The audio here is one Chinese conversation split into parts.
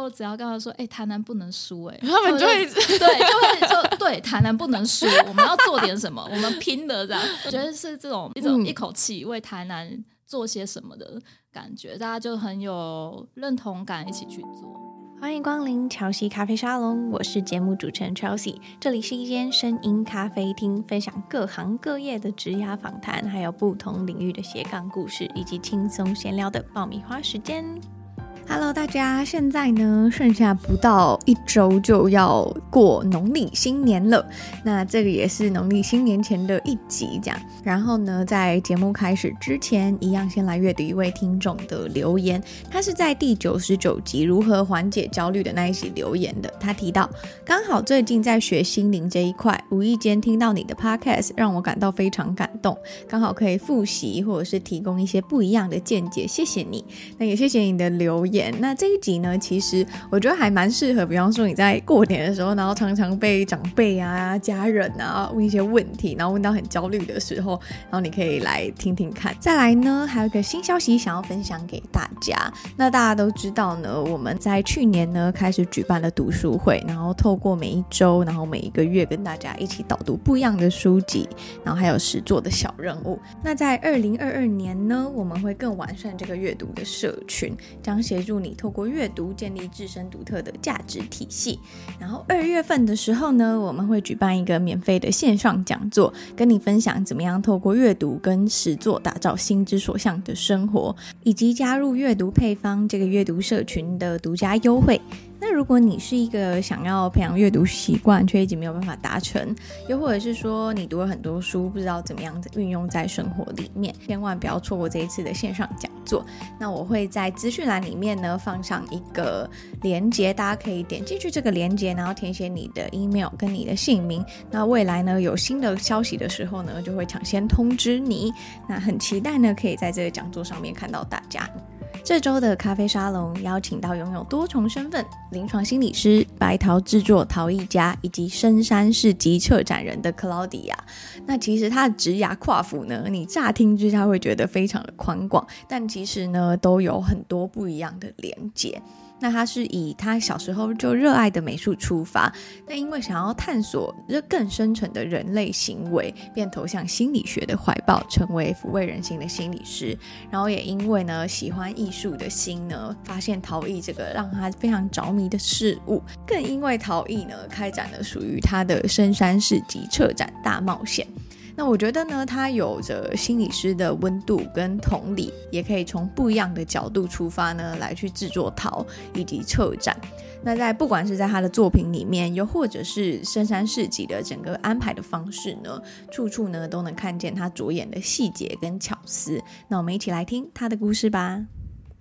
我只要跟他说：“哎、欸，台南不能输。” 哎，他们就会对，就会就对，台南不能输，我们要做点什么，我们拼的这样。我觉得是这种一种一口气为台南做些什么的感觉，大家就很有认同感，一起去做。欢迎光临乔西咖啡沙龙，我是节目主持人 Chelsea，这里是一间声音咖啡厅，分享各行各业的职涯访谈，还有不同领域的斜杠故事，以及轻松闲聊的爆米花时间。Hello，大家，现在呢，剩下不到一周就要过农历新年了。那这个也是农历新年前的一集，这样。然后呢，在节目开始之前，一样先来阅读一位听众的留言。他是在第九十九集如何缓解焦虑的那一集留言的。他提到，刚好最近在学心灵这一块，无意间听到你的 Podcast，让我感到非常感动。刚好可以复习或者是提供一些不一样的见解，谢谢你。那也谢谢你的留言。那这一集呢，其实我觉得还蛮适合，比方说你在过年的时候，然后常常被长辈啊、家人啊问一些问题，然后问到很焦虑的时候，然后你可以来听听看。再来呢，还有一个新消息想要分享给大家。那大家都知道呢，我们在去年呢开始举办了读书会，然后透过每一周，然后每一个月跟大家一起导读不一样的书籍，然后还有实作的小任务。那在二零二二年呢，我们会更完善这个阅读的社群，将写助你透过阅读建立自身独特的价值体系。然后二月份的时候呢，我们会举办一个免费的线上讲座，跟你分享怎么样透过阅读跟实作打造心之所向的生活，以及加入阅读配方这个阅读社群的独家优惠。那如果你是一个想要培养阅读习惯却一直没有办法达成，又或者是说你读了很多书不知道怎么样子运用在生活里面，千万不要错过这一次的线上讲座。那我会在资讯栏里面呢放上一个链接，大家可以点进去这个链接，然后填写你的 email 跟你的姓名。那未来呢有新的消息的时候呢，就会抢先通知你。那很期待呢可以在这个讲座上面看到大家。这周的咖啡沙龙邀请到拥有多重身份、临床心理师、白陶制作陶艺家以及深山市集策展人的克劳迪亚。那其实他的职涯跨幅呢，你乍听之下会觉得非常的宽广，但其实呢都有很多不一样的连接。那他是以他小时候就热爱的美术出发，那因为想要探索这更深层的人类行为，便投向心理学的怀抱，成为抚慰人心的心理师。然后也因为呢喜欢艺术的心呢，发现陶艺这个让他非常着迷的事物，更因为陶艺呢，开展了属于他的深山市集策展大冒险。那我觉得呢，他有着心理师的温度跟同理，也可以从不一样的角度出发呢，来去制作陶以及策展。那在不管是在他的作品里面，又或者是深山市集的整个安排的方式呢，处处呢都能看见他着眼的细节跟巧思。那我们一起来听他的故事吧。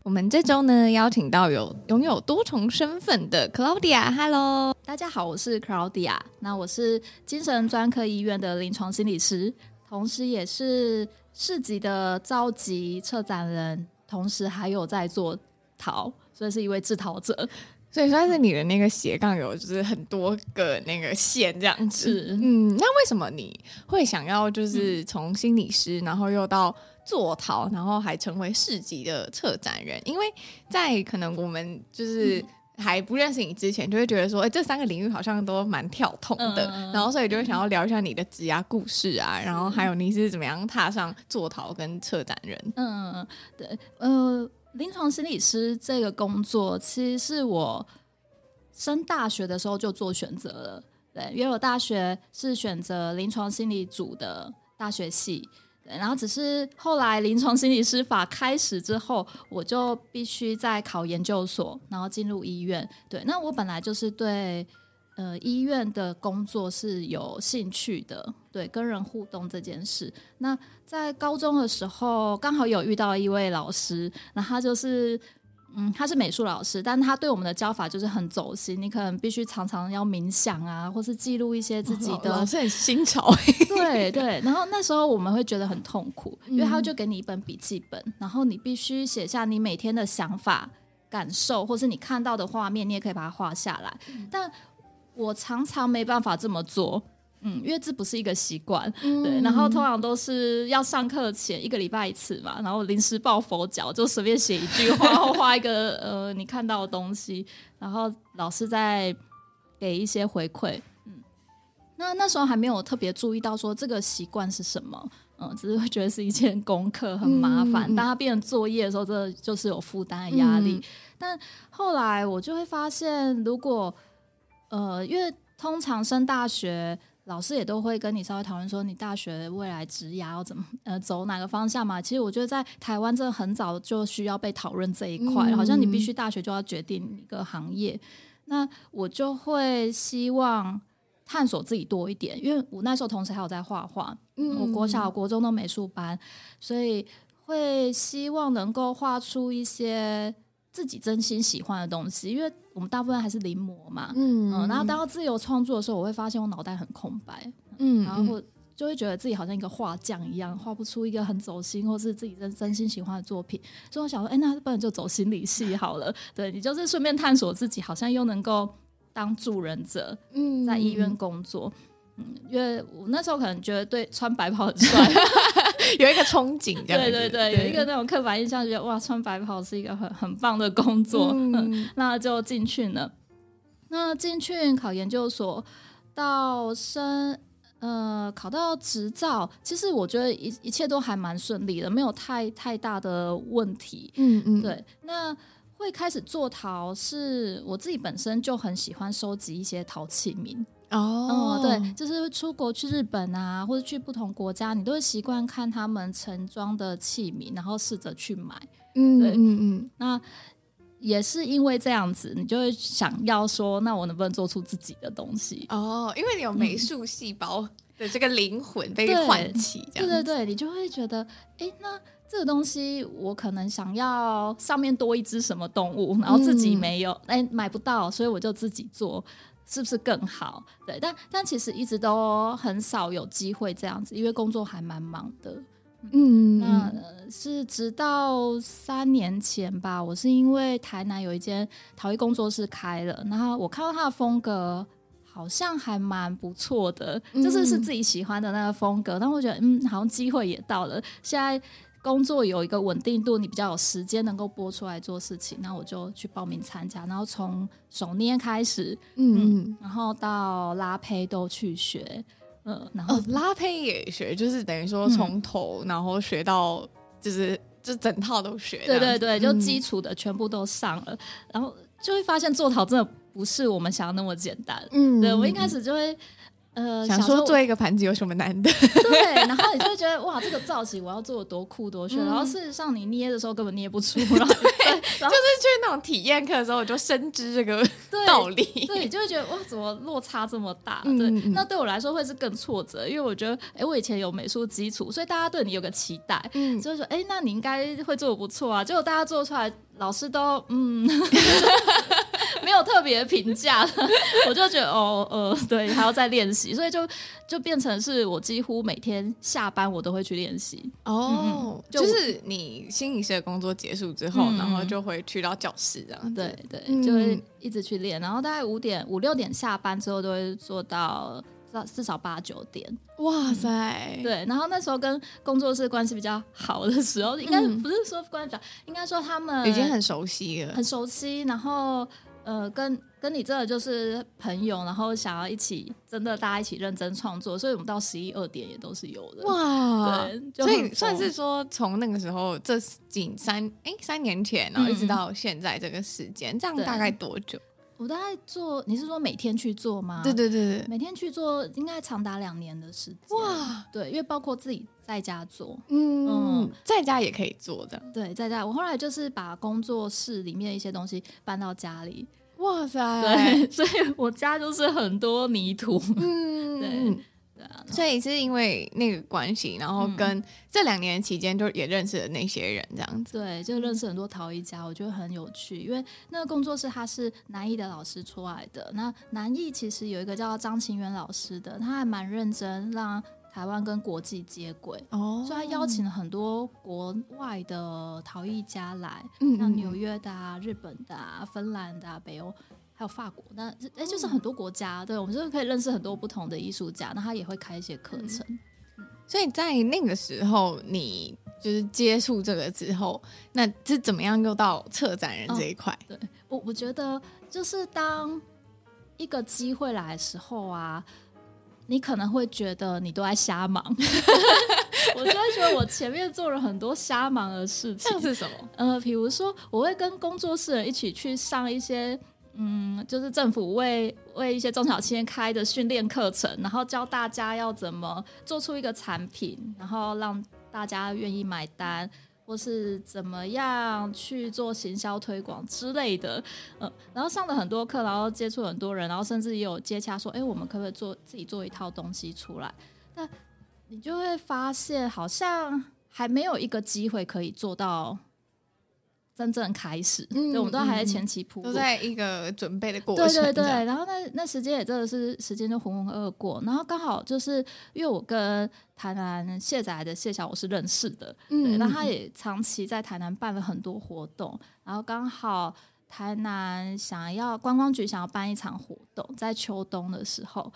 我们这周呢，邀请到有拥有多重身份的 Claudia，Hello，大家好，我是 Claudia，那我是精神专科医院的临床心理师，同时也是市级的召集策展人，同时还有在做陶，所以是一位制陶者，所以算是你的那个斜杠有就是很多个那个线这样子。嗯，那为什么你会想要就是从心理师，嗯、然后又到做陶，然后还成为市级的策展人，因为在可能我们就是还不认识你之前，就会觉得说，哎，这三个领域好像都蛮跳痛的，嗯、然后所以就会想要聊一下你的职涯故事啊，然后还有你是怎么样踏上做陶跟策展人。嗯，对，呃，临床心理师这个工作，其实是我升大学的时候就做选择了，对，因为我大学是选择临床心理组的大学系。然后只是后来临床心理师法开始之后，我就必须再考研究所，然后进入医院。对，那我本来就是对呃医院的工作是有兴趣的，对跟人互动这件事。那在高中的时候，刚好有遇到一位老师，那他就是嗯，他是美术老师，但他对我们的教法就是很走心，你可能必须常常要冥想啊，或是记录一些自己的。老师很新潮。对对，然后那时候我们会觉得很痛苦，因为他就给你一本笔记本，然后你必须写下你每天的想法、感受，或是你看到的画面，你也可以把它画下来。但我常常没办法这么做。嗯，因为这不是一个习惯，嗯、对。然后通常都是要上课前一个礼拜一次嘛，然后临时抱佛脚，就随便写一句话，然后画一个呃你看到的东西，然后老师再给一些回馈。嗯，那那时候还没有特别注意到说这个习惯是什么，嗯，只是会觉得是一件功课很麻烦。当它变成作业的时候，这就是有负担的压力。嗯、但后来我就会发现，如果呃，因为通常升大学。老师也都会跟你稍微讨论说，你大学未来职涯要怎么呃走哪个方向嘛？其实我觉得在台湾真的很早就需要被讨论这一块，嗯、好像你必须大学就要决定一个行业。那我就会希望探索自己多一点，因为我那时候同时还有在画画，嗯，我国小、国中的美术班，所以会希望能够画出一些自己真心喜欢的东西，因为。我们大部分还是临摹嘛，嗯，嗯，然后当到自由创作的时候，我会发现我脑袋很空白，嗯，然后就会觉得自己好像一个画匠一样，画不出一个很走心或是自己真真心喜欢的作品。所以我想说，哎，那不然就走心理系好了。对，你就是顺便探索自己，好像又能够当助人者，嗯，在医院工作。嗯，因为我那时候可能觉得对穿白袍很帅，有一个憧憬，对对对，有一个那种刻板印象，觉得哇，穿白袍是一个很很棒的工作，嗯、那就进去了。那进去考研究所，到升呃考到执照，其实我觉得一一切都还蛮顺利的，没有太太大的问题。嗯嗯，对。那会开始做陶，是我自己本身就很喜欢收集一些陶器皿。哦、oh. 嗯，对，就是出国去日本啊，或者去不同国家，你都会习惯看他们盛装的器皿，然后试着去买。嗯，对，嗯嗯，那也是因为这样子，你就会想要说，那我能不能做出自己的东西？哦，oh, 因为你有美术细胞的这个灵魂被唤起，对对对，你就会觉得，哎，那这个东西我可能想要上面多一只什么动物，然后自己没有，哎、嗯，买不到，所以我就自己做。是不是更好？对，但但其实一直都很少有机会这样子，因为工作还蛮忙的。嗯，那是直到三年前吧，我是因为台南有一间陶艺工作室开了，然后我看到他的风格好像还蛮不错的，就是是自己喜欢的那个风格，但我觉得嗯，好像机会也到了，现在。工作有一个稳定度，你比较有时间能够播出来做事情，那我就去报名参加，然后从手捏开始，嗯，嗯，然后到拉胚都去学，嗯，然后、哦、拉胚也学，就是等于说从头、嗯、然后学到就是就整套都学，对对对，就基础的全部都上了，嗯、然后就会发现做陶真的不是我们想的那么简单，嗯，对我一开始就会。呃，想说做一个盘子有什么难的？对，然后你就会觉得哇，这个造型我要做的多酷多炫，嗯、然后事实上你捏的时候根本捏不出来。对，就是去那种体验课的时候，我就深知这个 道理。对，对，你就会觉得哇，怎么落差这么大？对，嗯、那对我来说会是更挫折，因为我觉得，哎，我以前有美术基础，所以大家对你有个期待，嗯，就是说，哎，那你应该会做的不错啊。结果大家做出来，老师都嗯。没有特别评价，我就觉得哦，呃，对，还要再练习，所以就就变成是我几乎每天下班我都会去练习。哦，就，就是你心理师的工作结束之后，嗯、然后就会去到教室这样。对对，就会一直去练，然后大概五点五六点下班之后，都会做到至少八九点。哇塞，对，然后那时候跟工作室关系比较好的时候，应该不是说关系比较，应该说他们已经很熟悉了，很熟悉，然后。呃，跟跟你真的就是朋友，然后想要一起真的大家一起认真创作，所以我们到十一二点也都是有的。哇，对，所以算是说从那个时候这仅三哎三年前，然后一直到现在这个时间，嗯、这样大概多久？我大概做，你是说每天去做吗？对对对对，每天去做应该长达两年的时间。哇，对，因为包括自己在家做，嗯嗯，在家也可以做的。对，在家。我后来就是把工作室里面的一些东西搬到家里。哇塞！对，所以我家就是很多泥土。嗯，对对啊，所以是因为那个关系，然后跟这两年期间就也认识了那些人，这样子。对，就认识很多陶艺家，我觉得很有趣。因为那个工作室他是南艺的老师出来的，那南艺其实有一个叫张晴元老师的，他还蛮认真让台湾跟国际接轨哦，所以他邀请了很多国外的陶艺家来，嗯、像纽约的啊、日本的啊、芬兰的啊、北欧。还有法国，那哎，就是很多国家，对，我们就是可以认识很多不同的艺术家。那他也会开一些课程，嗯，所以在那个时候，你就是接触这个之后，那是怎么样又到策展人这一块？哦，对我，我觉得就是当一个机会来的时候啊，你可能会觉得你都在瞎忙，我就会觉得我前面做了很多瞎忙的事情。像是什么？呃，比如说，我会跟工作室人一起去上一些。嗯，就是政府为为一些中小企业开的训练课程，然后教大家要怎么做出一个产品，然后让大家愿意买单，或是怎么样去做行销推广之类的。嗯，然后上了很多课，然后接触很多人，然后甚至也有接洽说，哎，我们可不可以做自己做一套东西出来？那你就会发现，好像还没有一个机会可以做到。真正开始，嗯、对，我们都还在前期铺，都在一个准备的过程。对对对，然后那那时间也真的是时间就浑浑噩噩过，然后刚好就是因为我跟台南谢仔的谢小我是认识的，嗯，对，然后他也长期在台南办了很多活动，然后刚好台南想要观光局想要办一场活动，在秋冬的时候。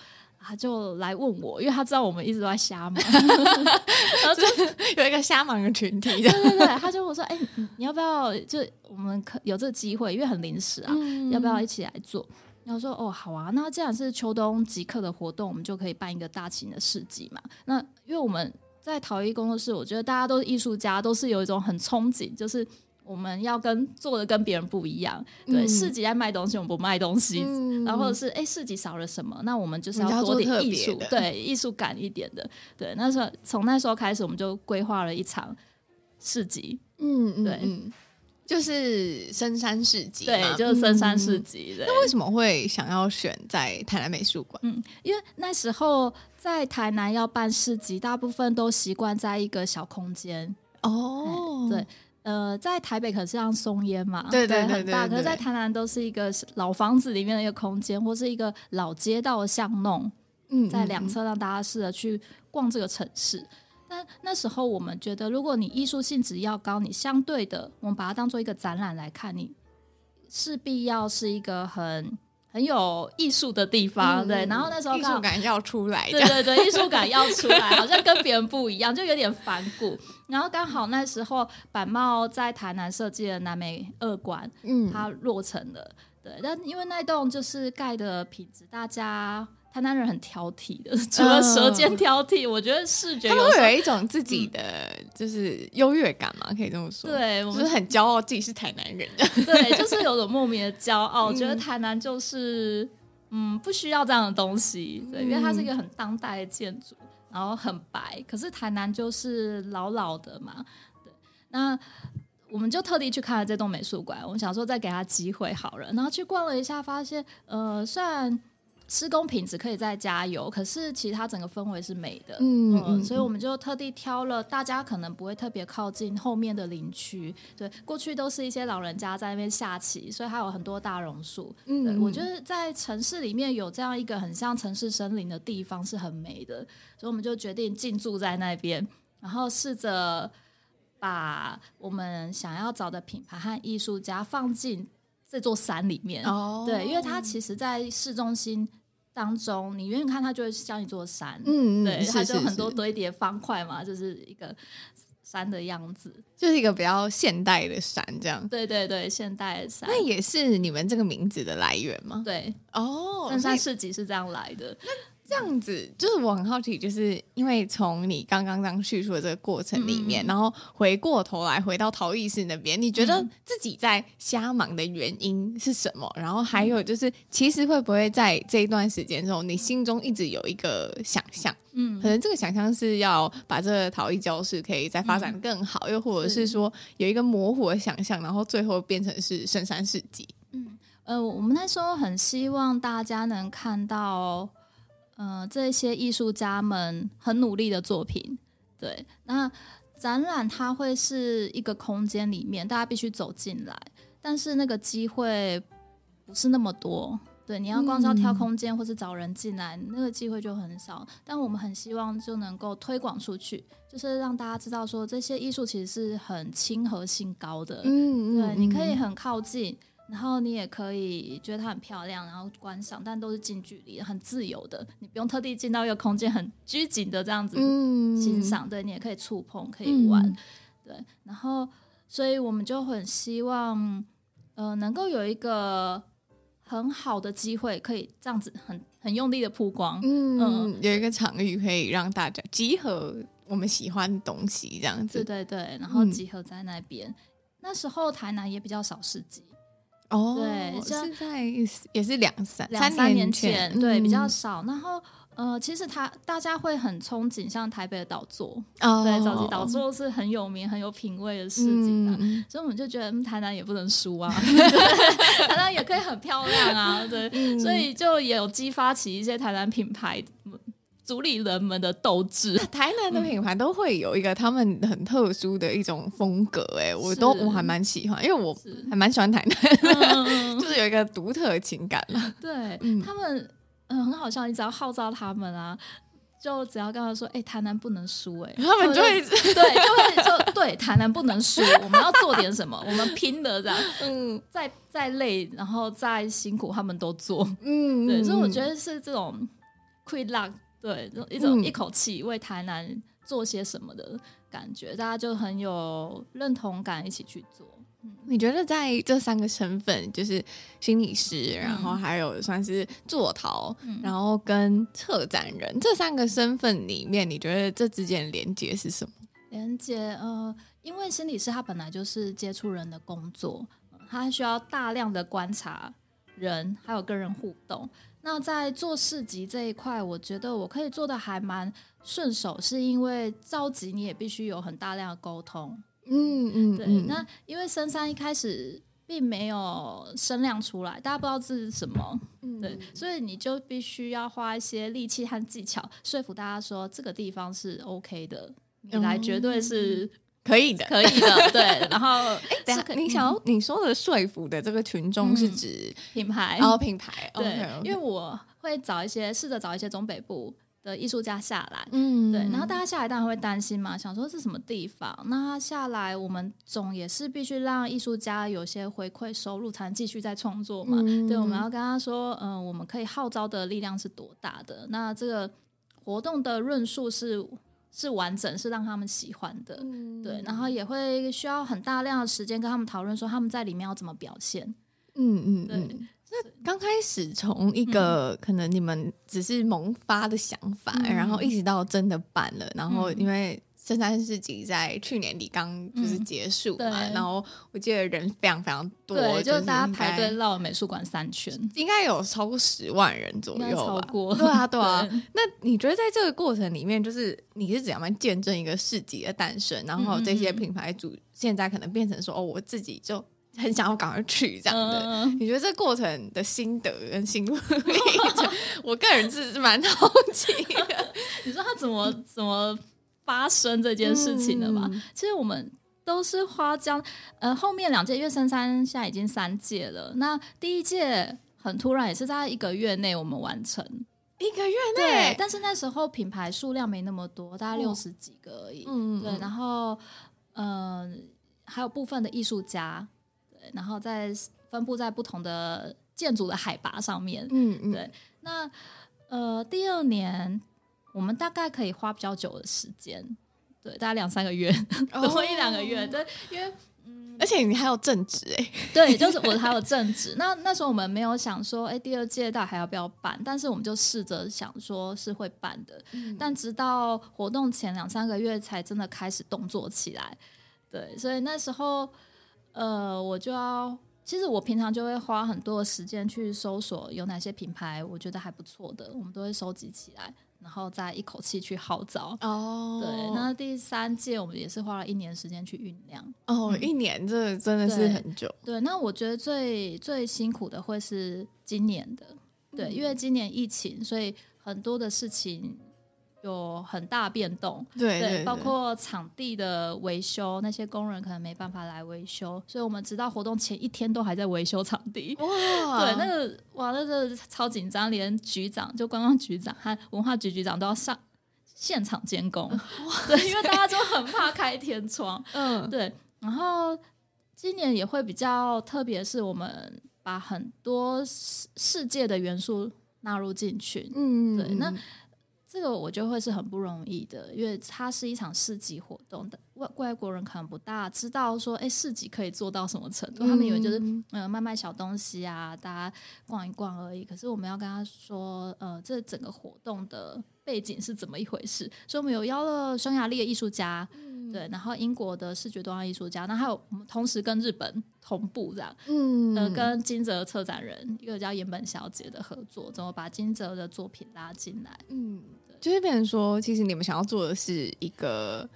他就来问我，因为他知道我们一直都在瞎忙，然后就有一个瞎忙的群体。对对对，他就我说：“哎、欸，你要不要？就我们可有这个机会，因为很临时啊，嗯、要不要一起来做？”然后说：“哦，好啊，那既然是秋冬即刻的活动，我们就可以办一个大型的市集嘛。那因为我们在陶艺工作室，我觉得大家都是艺术家，都是有一种很憧憬，就是。”我们要跟做的跟别人不一样，对、嗯、市集在卖东西，我们不卖东西，嗯、然后是哎市集少了什么，那我们就是要多点艺术，对艺术感一点的，对。那时候从那时候开始，我们就规划了一场市集，嗯，对。嗯，就是深山市集，对，就是深山市集。那为什么会想要选在台南美术馆？嗯，因为那时候在台南要办市集，大部分都习惯在一个小空间。哦，对。呃，在台北可是像松烟嘛，对对对，对，很大。可是，在台南都是一个老房子里面的一个空间，或是一个老街道的巷弄，嗯，在两侧让大家试着去逛这个城市。但那时候我们觉得，如果你艺术性质要高，你相对的，我们把它当做一个展览来看，你势必要是一个很。很有艺术的地方，嗯、对，然后那时候艺术感要出来，对对对，艺术感要出来，好像跟别人不一样，就有点反骨。然后刚好那时候板茂在台南设计的南美二馆，嗯，它落成了，对，但因为那栋就是盖的品质，大家。台南人很挑剔的，除了舌尖挑剔，嗯、我觉得视觉有，他会有一种自己的就是优越感嘛，可以这么说。对，我们就是很骄傲自己是台南人。对，就是有种莫名的骄傲，我 觉得台南就是嗯不需要这样的东西，对，因为它是一个很当代的建筑，然后很白，可是台南就是老老的嘛。对，那我们就特地去看了这栋美术馆，我们想说再给他机会好了，然后去逛了一下，发现呃虽然。施工品质可以再加油，可是其实它整个氛围是美的，嗯，嗯，所以我们就特地挑了大家可能不会特别靠近后面的林区，对，过去都是一些老人家在那边下棋，所以还有很多大榕树，嗯，我觉得在城市里面有这样一个很像城市森林的地方是很美的，所以我们就决定进驻在那边，然后试着把我们想要找的品牌和艺术家放进。这座山里面，哦、对，因为它其实，在市中心当中，你远远看它就会像一座山，嗯，对，它就很多堆叠方块嘛，就是一个山的样子，就是一个比较现代的山，这样，对对对，现代的山，那也是你们这个名字的来源吗？对，哦，深山市集是这样来的。这样子就是我很好奇，就是因为从你刚刚这样叙述的这个过程里面，嗯、然后回过头来回到陶艺室那边，你觉得自己在瞎忙的原因是什么？嗯、然后还有就是，其实会不会在这一段时间中，你心中一直有一个想象？嗯，可能这个想象是要把这个陶艺教室可以再发展更好，嗯、又或者是说有一个模糊的想象，然后最后变成是深山世纪。嗯，呃，我们那时候很希望大家能看到。呃这些艺术家们很努力的作品。对，那展览它会是一个空间里面，大家必须走进来，但是那个机会不是那么多。对，你要光是要挑空间或是找人进来，嗯、那个机会就很少。但我们很希望就能够推广出去，就是让大家知道说这些艺术其实是很亲和性高的。嗯，对，你可以很靠近，然后你也可以觉得它很漂亮，然后观赏，但都是近距离，很自由的，你不用特地进到一个空间很拘谨的这样子欣赏。嗯、对，你也可以触碰，可以玩。嗯、对，然后所以我们就很希望，呃，能够有一个。很好的机会，可以这样子很很用力的曝光，嗯，嗯，有一个场域可以让大家集合我们喜欢的东西，这样子，对对对，然后集合在那边。嗯、那时候台南也比较少市集，哦，对，现在也是两三两三年前，嗯、对，比较少，然后。呃，其实他大家会很憧憬，像台北的岛座，oh. 对，早期岛座是很有名、很有品味的市集，嗯、所以我们就觉得，嗯，台南也不能输啊，台南也可以很漂亮啊，对，嗯、所以就也有激发起一些台南品牌主理人们的斗志。台南的品牌都会有一个他们很特殊的一种风格，哎，我都我还蛮喜欢，因为我还蛮喜欢台南，是 就是有一个独特的情感嘛。对，嗯、他们。嗯，很好笑。你只要号召他们啊，就只要跟他说：“哎、欸，台南不能输。”哎，他们就会对，就会就对，台南不能输。我们要做点什么，我们拼的这样。嗯，再再累，然后再辛苦，他们都做。嗯，对，所以我觉得是这种 quick luck，对，一种一口气为台南做些什么的感觉，大家就很有认同感，一起去做。你觉得在这三个身份，就是心理师，然后还有算是作陶，嗯、然后跟策展人这三个身份里面，你觉得这之间的连接是什么？连接呃，因为心理师他本来就是接触人的工作，他需要大量的观察人，还有跟人互动。那在做市集这一块，我觉得我可以做的还蛮顺手，是因为召集你也必须有很大量的沟通。嗯嗯，对，那因为深山一开始并没有声量出来，大家不知道这是什么，嗯、对，所以你就必须要花一些力气和技巧说服大家说这个地方是 OK 的，你来绝对是可以的，可以的，对。然后，哎，等下，你想要你说的说服的这个群众是指品牌，然后品牌，对，okay, okay. 因为我会找一些试着找一些中北部。的艺术家下来，嗯，对，然后大家下来当然会担心嘛，想说是什么地方？那他下来，我们总也是必须让艺术家有些回馈收入，才能继续再创作嘛。嗯、对，我们要跟他说，嗯、呃，我们可以号召的力量是多大的？那这个活动的论述是是完整，是让他们喜欢的，嗯、对，然后也会需要很大量的时间跟他们讨论，说他们在里面要怎么表现。嗯嗯，对。嗯那刚开始从一个、嗯、可能你们只是萌发的想法，嗯、然后一直到真的办了，然后因为深山市集在去年底刚就是结束嘛，嗯、然后我记得人非常非常多，对，就是大家排队绕美术馆三圈，应该有超过十万人左右吧？超过，对啊，对啊。对那你觉得在这个过程里面，就是你是怎样见证一个市集的诞生？然后这些品牌主现在可能变成说，哦，我自己就。很想要赶快去这样的，嗯、你觉得这过程的心得跟心路历程，我个人是蛮好奇的。你说他怎么怎么发生这件事情了嘛？嗯、其实我们都是花江呃后面两届，因为深山现在已经三届了。那第一届很突然，也是在一个月内我们完成，一个月内。对，但是那时候品牌数量没那么多，大概六十几个而已。嗯，对，然后嗯、呃，还有部分的艺术家。对然后在分布在不同的建筑的海拔上面，嗯嗯，对。那呃，第二年我们大概可以花比较久的时间，对，大概两三个月，多一两个月，对，因为嗯，而且你还有正职哎，对，就是我还有正职。那那时候我们没有想说，哎，第二届到底还要不要办？但是我们就试着想说是会办的，嗯、但直到活动前两三个月才真的开始动作起来，对，所以那时候。呃，我就要，其实我平常就会花很多的时间去搜索有哪些品牌，我觉得还不错的，我们都会收集起来，然后再一口气去号召。哦，对，那第三届我们也是花了一年时间去酝酿。哦，嗯、一年这真的是很久。对，对，那我觉得最最辛苦的会是今年的，对，因为今年疫情，所以很多的事情有很大变动，对包括场地的维修，那些工人可能没办法来维修，所以我们直到活动前一天都还在维修场地。哇，对，那个哇，那个超紧张，连局长就观光局长和文化局局长都要上现场监工。哇，对，因为大家就很怕开天窗。嗯，对，然后今年也会比较特别，是我们把很多世世界的元素纳入进去。嗯，对，那。这个我觉得会是很不容易的，因为它是一场市集活动的，外外国人可能不大知道说，哎，市集可以做到什么程度，嗯、他们以为就是呃卖卖小东西啊，大家逛一逛而已。可是我们要跟他说，呃，这整个活动的背景是怎么一回事？所以我们有邀了匈牙利的艺术家。对，然后英国的视觉多样艺术家，那还有我们同时跟日本同步这样，嗯，呃，跟金泽策展人一个叫岩本小姐的合作，怎么把金泽的作品拉进来？嗯，对就是变成说，其实你们想要做的是一个，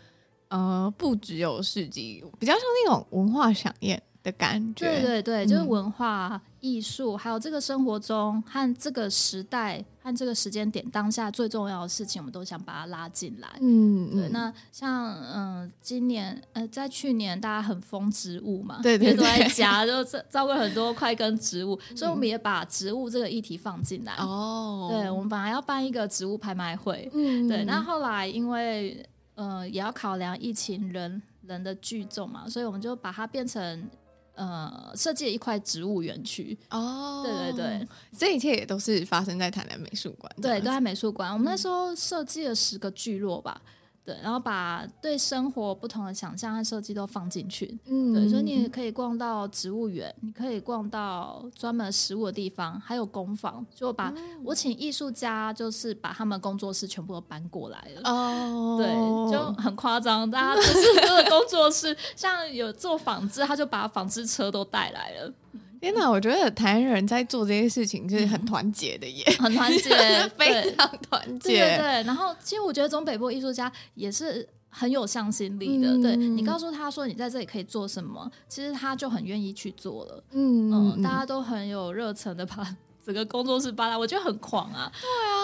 呃，不只有市集，比较像那种文化飨宴。的感觉，对对对，就是文化艺术，嗯、还有这个生活中和这个时代和这个时间点当下最重要的事情，我们都想把它拉进来。嗯，对。那像嗯、呃，今年呃，在去年大家很疯植物嘛，对对对，都在家就照顾很多块根植物，嗯、所以我们也把植物这个议题放进来。哦，对，我们本来要办一个植物拍卖会，嗯，对。那后来因为呃，也要考量疫情人人的聚众嘛，所以我们就把它变成。呃，设计了一块植物园区哦，对对对，这一切也都是发生在台南美术馆，对，都在美术馆。我们那时候设计了十个聚落吧。对，然后把对生活不同的想象和设计都放进去。嗯，对，所以你可以逛到植物园，你可以逛到专门食物的地方，还有工坊。就把、嗯、我请艺术家，就是把他们工作室全部都搬过来了。哦，对，就很夸张，大家就是这 个工作室，像有做纺织，他就把纺织车都带来了。天哪，我觉得台湾人在做这些事情就是很团结的耶，嗯、很团结，非常团结。对对对，然后其实我觉得中北部艺术家也是很有向心力的。嗯、对，你告诉他说你在这里可以做什么，其实他就很愿意去做了。嗯嗯，嗯，大家都很有热忱的把 整个工作室搬来，我觉得很狂啊。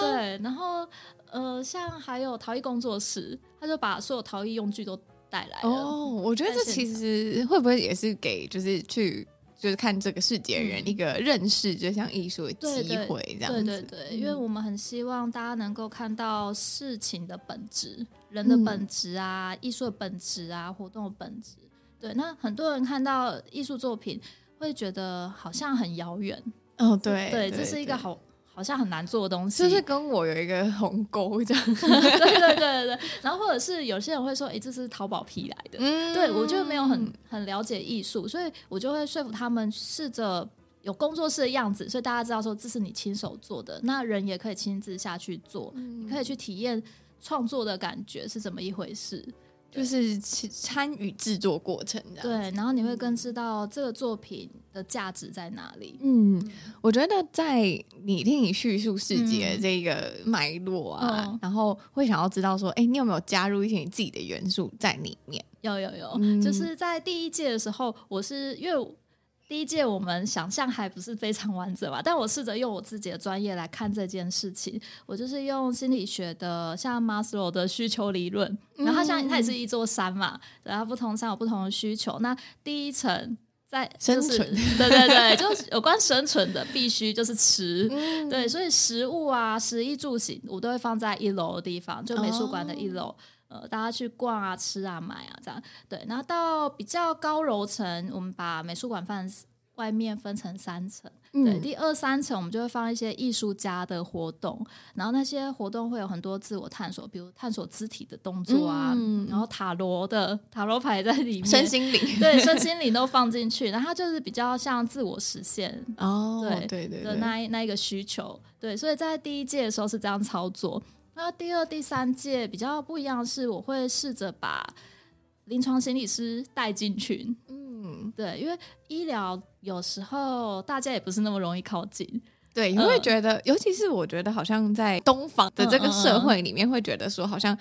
对啊，对。然后呃，像还有陶艺工作室，他就把所有陶艺用具都带来了。哦，我觉得这其实会不会也是给就是去。就是看这个世界人一个认识这项艺术的机会，这样子。对对对，因为我们很希望大家能够看到事情的本质、人的本质啊、艺术的本质啊、活动的本质。对，那很多人看到艺术作品会觉得好像很遥远。哦，对对，这是一个好。好像很难做的东西，就是跟我有一个鸿沟这样。对对对对对，然后或者是有些人会说，哎、欸，这是淘宝批来的。嗯，对我就没有很很了解艺术，所以我就会说服他们试着有工作室的样子，所以大家知道说这是你亲手做的，那人也可以亲自下去做，嗯、你可以去体验创作的感觉是怎么一回事。就是参与制作过程这样，对，然后你会更知道这个作品的价值在哪里。嗯，我觉得在你听你叙述世界这个脉络啊，嗯、然后会想要知道说，哎，你有没有加入一些你自己的元素在里面？有有有，嗯、就是在第一届的时候，我是因为。第一届我们想象还不是非常完整吧，但我试着用我自己的专业来看这件事情。我就是用心理学的，像 Maslow 的需求理论，然后它像它也是一座山嘛，然后不同山有不同的需求。那第一层在、就是、生存，对对对，就是有关生存的必须就是吃，嗯、对，所以食物啊、食衣住行我都会放在一楼的地方，就美术馆的一楼。哦呃，大家去逛啊、吃啊、买啊，这样对。然后到比较高楼层，我们把美术馆放外面分成三层。嗯、对，第二三层我们就会放一些艺术家的活动，然后那些活动会有很多自我探索，比如探索肢体的动作啊，嗯、然后塔罗的塔罗牌在里面，身心灵对，身心灵都放进去，然后它就是比较像自我实现哦，对对对的那一那一个需求，对，所以在第一届的时候是这样操作。那第二、第三届比较不一样的是，我会试着把临床心理师带进群。嗯，对，因为医疗有时候大家也不是那么容易靠近。对，你会觉得，呃、尤其是我觉得，好像在东方的这个社会里面，会觉得说，好像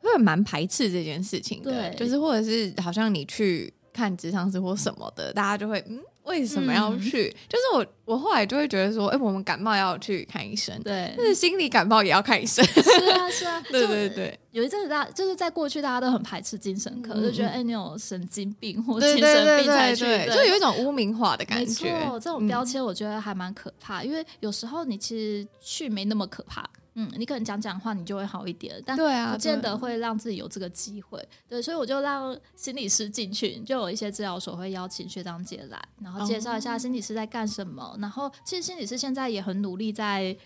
会蛮排斥这件事情的。对，就是或者是好像你去看职场师或什么的，大家就会嗯，为什么要去？嗯、就是我，我后来就会觉得说，哎、欸，我们感冒要去看医生，对，但是心理感冒也要看医生。是啊，是啊，对对对。有一阵子大，就是在过去大家都很排斥精神科，嗯、就觉得哎、欸，你有神经病或精神病才去，就有一种污名化的感觉。没错，这种标签我觉得还蛮可怕，嗯、因为有时候你其实去没那么可怕。嗯，你可能讲讲话，你就会好一点，但不见得会让自己有这个机会。对，所以我就让心理师进去，就有一些治疗所会邀请学长姐来，然后介绍一下心理师在干什么。哦、然后，其实心理师现在也很努力在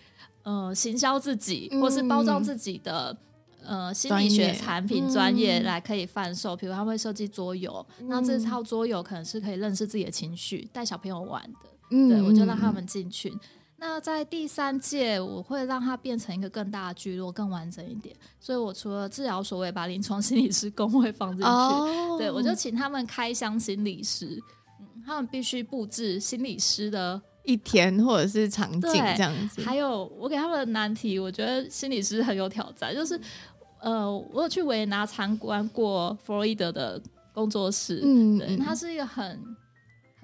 呃行销自己，或是包装自己的、嗯、呃心理学产品专业来可以贩售。比如他会设计桌游，嗯、那这套桌游可能是可以认识自己的情绪，带小朋友玩的。嗯、对，我就让他们进去。那在第三届，我会让它变成一个更大的聚落，更完整一点。所以我除了治疗所，我也把临床心理师工会放进去。Oh. 对，我就请他们开箱心理师，嗯，他们必须布置心理师的一天或者是场景这样子。还有我给他们的难题，我觉得心理师很有挑战，就是呃，我有去维也纳参观过弗洛伊德的工作室，嗯，对，他是一个很。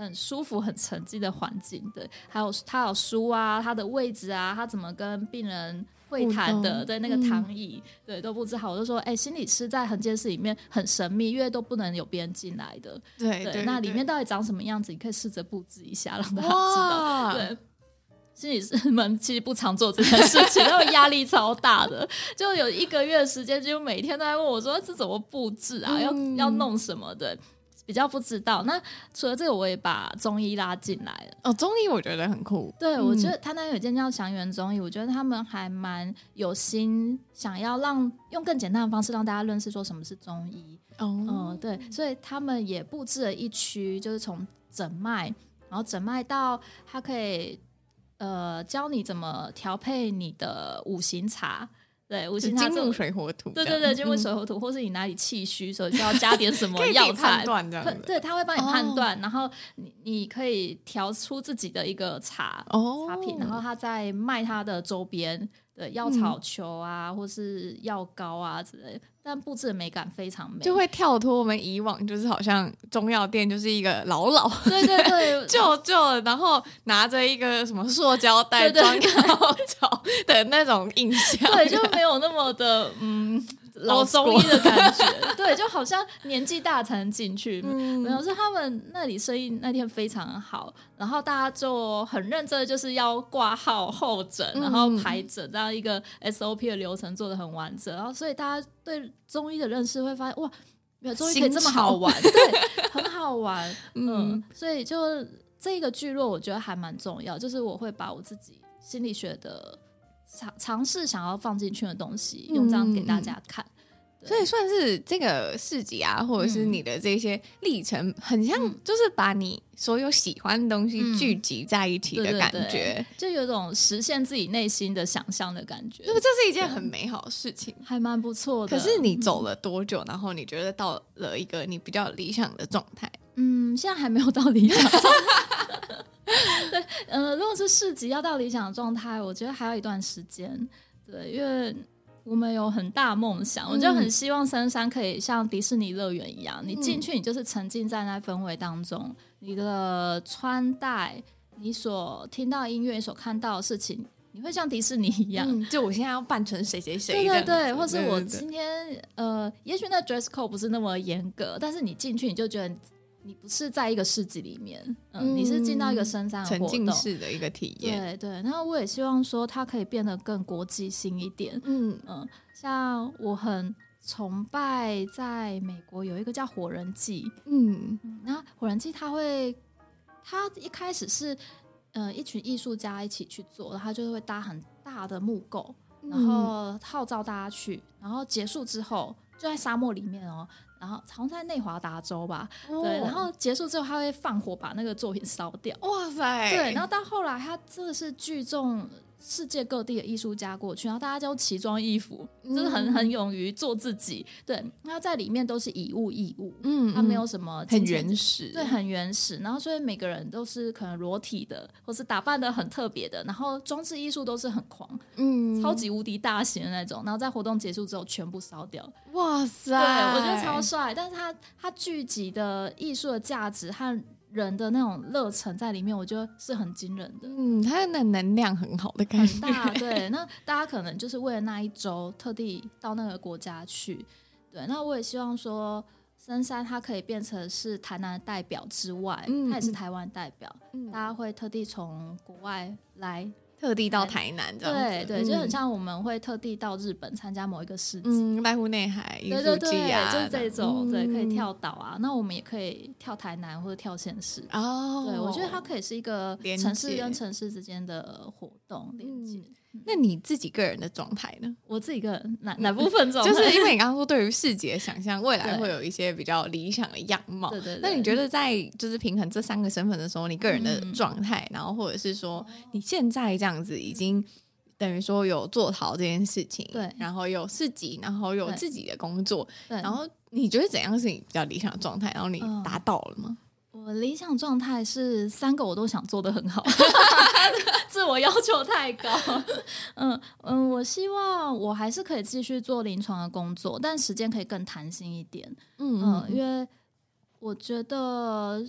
很舒服、很沉寂的环境，对，还有他有书啊，他的位置啊，他怎么跟病人会谈的，对，那个躺椅，嗯、对，都布置好。我就说，哎、欸，心理师在横街室里面很神秘，因为都不能有别人进来的，对对。那里面到底长什么样子？你可以试着布置一下，让大家知道。对，心理师们其实不常做这件事情，因为压力超大的，就有一个月的时间，就每天都在问我说，这怎么布置啊？嗯、要要弄什么的？比较不知道。那除了这个，我也把中医拉进来了。哦，中医我觉得很酷。对，嗯、我觉得他那有一间叫祥源中医，我觉得他们还蛮有心，想要让用更简单的方式让大家认识说什么是中医。哦，嗯，对，所以他们也布置了一区，就是从诊脉，然后诊脉到他可以呃教你怎么调配你的五行茶。对，五行金木水火土。对对对，金木水火土，或是你哪里气虚，所以需要加点什么 药材。对，他会帮你判断，然后你你可以调出自己的一个茶茶品，然后他再卖他的周边的药草球啊，或是药膏啊之类的。但布置的美感非常美，就会跳脱我们以往，就是好像中药店就是一个老老，对对对，旧旧，然后拿着一个什么塑胶袋装药草的那种印象，对，就没有那么的嗯。老中医的感觉，对，就好像年纪大才能进去。嗯，没有，是他们那里生意那天非常好，然后大家就很认真，就是要挂号候诊，然后排诊，这样一个 SOP 的流程做的很完整。然后，所以大家对中医的认识会发现，哇，没有中医可以这么好玩，对，很好玩。嗯，所以就这个聚落，我觉得还蛮重要，就是我会把我自己心理学的。尝尝试想要放进去的东西，用这样给大家看，嗯、所以算是这个市集啊，或者是你的这些历程，嗯、很像就是把你所有喜欢的东西聚集在一起的感觉，嗯、对对对，就有种实现自己内心的想象的感觉。就是这是一件很美好的事情，还蛮不错的。可是你走了多久？然后你觉得到了一个你比较理想的状态？嗯，现在还没有到理想。对，呃，如果是市集要到理想的状态，我觉得还有一段时间。对，因为我们有很大梦想，我就很希望深山可以像迪士尼乐园一样，你进去你就是沉浸在那氛围当中，你的穿戴，你所听到音乐，你所看到的事情，你会像迪士尼一样。嗯、就我现在要扮成谁谁谁，对对对，或是我今天呃，也许那 dress code 不是那么严格，但是你进去你就觉得。你不是在一个市集里面，嗯，嗯，你是进到一个深山的，沉浸式的一个体验，对对。然后我也希望说，它可以变得更国际性一点，嗯嗯。像我很崇拜，在美国有一个叫火人祭，嗯，那火人祭他会，他一开始是，呃，一群艺术家一起去做，他就会搭很大的木构，然后号召大家去，然后结束之后就在沙漠里面哦。然后好像在内华达州吧，哦、对，然后结束之后他会放火把那个作品烧掉。哇塞！对，然后到后来他真的是聚众。世界各地的艺术家过去，然后大家就奇装异服，嗯、就是很很勇于做自己。对，那在里面都是以物易物，嗯，它没有什么很原始，对，很原始。然后所以每个人都是可能裸体的，或是打扮的很特别的，然后装置艺术都是很狂，嗯，超级无敌大型的那种。然后在活动结束之后全部烧掉。哇塞！对，我觉得超帅，但是它它聚集的艺术的价值和。人的那种热忱在里面，我觉得是很惊人的。嗯，他的能量很好的感觉。很大对，那大家可能就是为了那一周特地到那个国家去。对，那我也希望说，深山它可以变成是台南的代表之外，嗯，它也是台湾代表。嗯，大家会特地从国外来。特地到台南这样子，对对，就很像我们会特地到日本参加某一个市集，嗯，濑户内海对对对啊，就是这种，对，可以跳岛啊。那我们也可以跳台南或者跳县市哦。对，我觉得它可以是一个城市跟城市之间的活动连接。那你自己个人的状态呢？我自己个人哪哪部分状态？就是因为你刚刚说对于世界想象，未来会有一些比较理想的样貌。对对。那你觉得在就是平衡这三个身份的时候，你个人的状态，然后或者是说你现在这样子已经等于说有做好这件事情，对，然后有市集，然后有自己的工作，对，然后你觉得怎样是你比较理想的状态？然后你达到了吗？我理想状态是三个我都想做的很好，自我要求太高。嗯嗯，我希望我还是可以继续做临床的工作，但时间可以更弹性一点。嗯嗯，因为我觉得。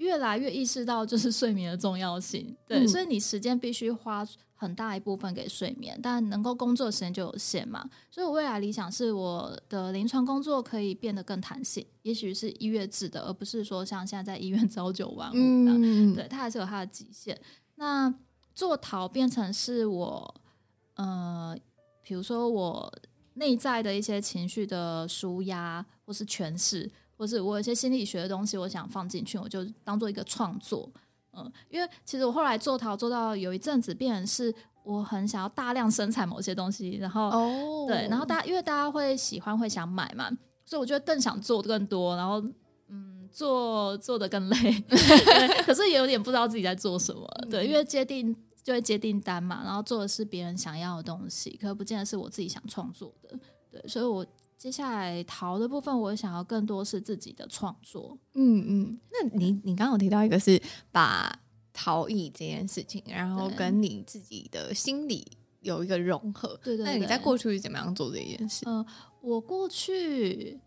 越来越意识到就是睡眠的重要性，对，嗯、所以你时间必须花很大一部分给睡眠，但能够工作的时间就有限嘛。所以我未来理想是我的临床工作可以变得更弹性，也许是医月制的，而不是说像现在在医院 朝九晚五的，嗯、对，它还是有它的极限。那做陶变成是我，呃，比如说我内在的一些情绪的舒压或是诠释。或是我有一些心理学的东西，我想放进去，我就当做一个创作，嗯，因为其实我后来做陶做到有一阵子，变成是我很想要大量生产某些东西，然后、哦、对，然后大家因为大家会喜欢会想买嘛，所以我觉得更想做更多，然后嗯，做做的更累，可是也有点不知道自己在做什么，对，因为接订就会接订单嘛，然后做的是别人想要的东西，可是不见得是我自己想创作的，对，所以我。接下来陶的部分，我想要更多是自己的创作。嗯嗯，那你你刚刚有提到一个是把陶艺这件事情，然后跟你自己的心理有一个融合。对，对对。那你在过去是怎么样做这件事？嗯、呃，我过去。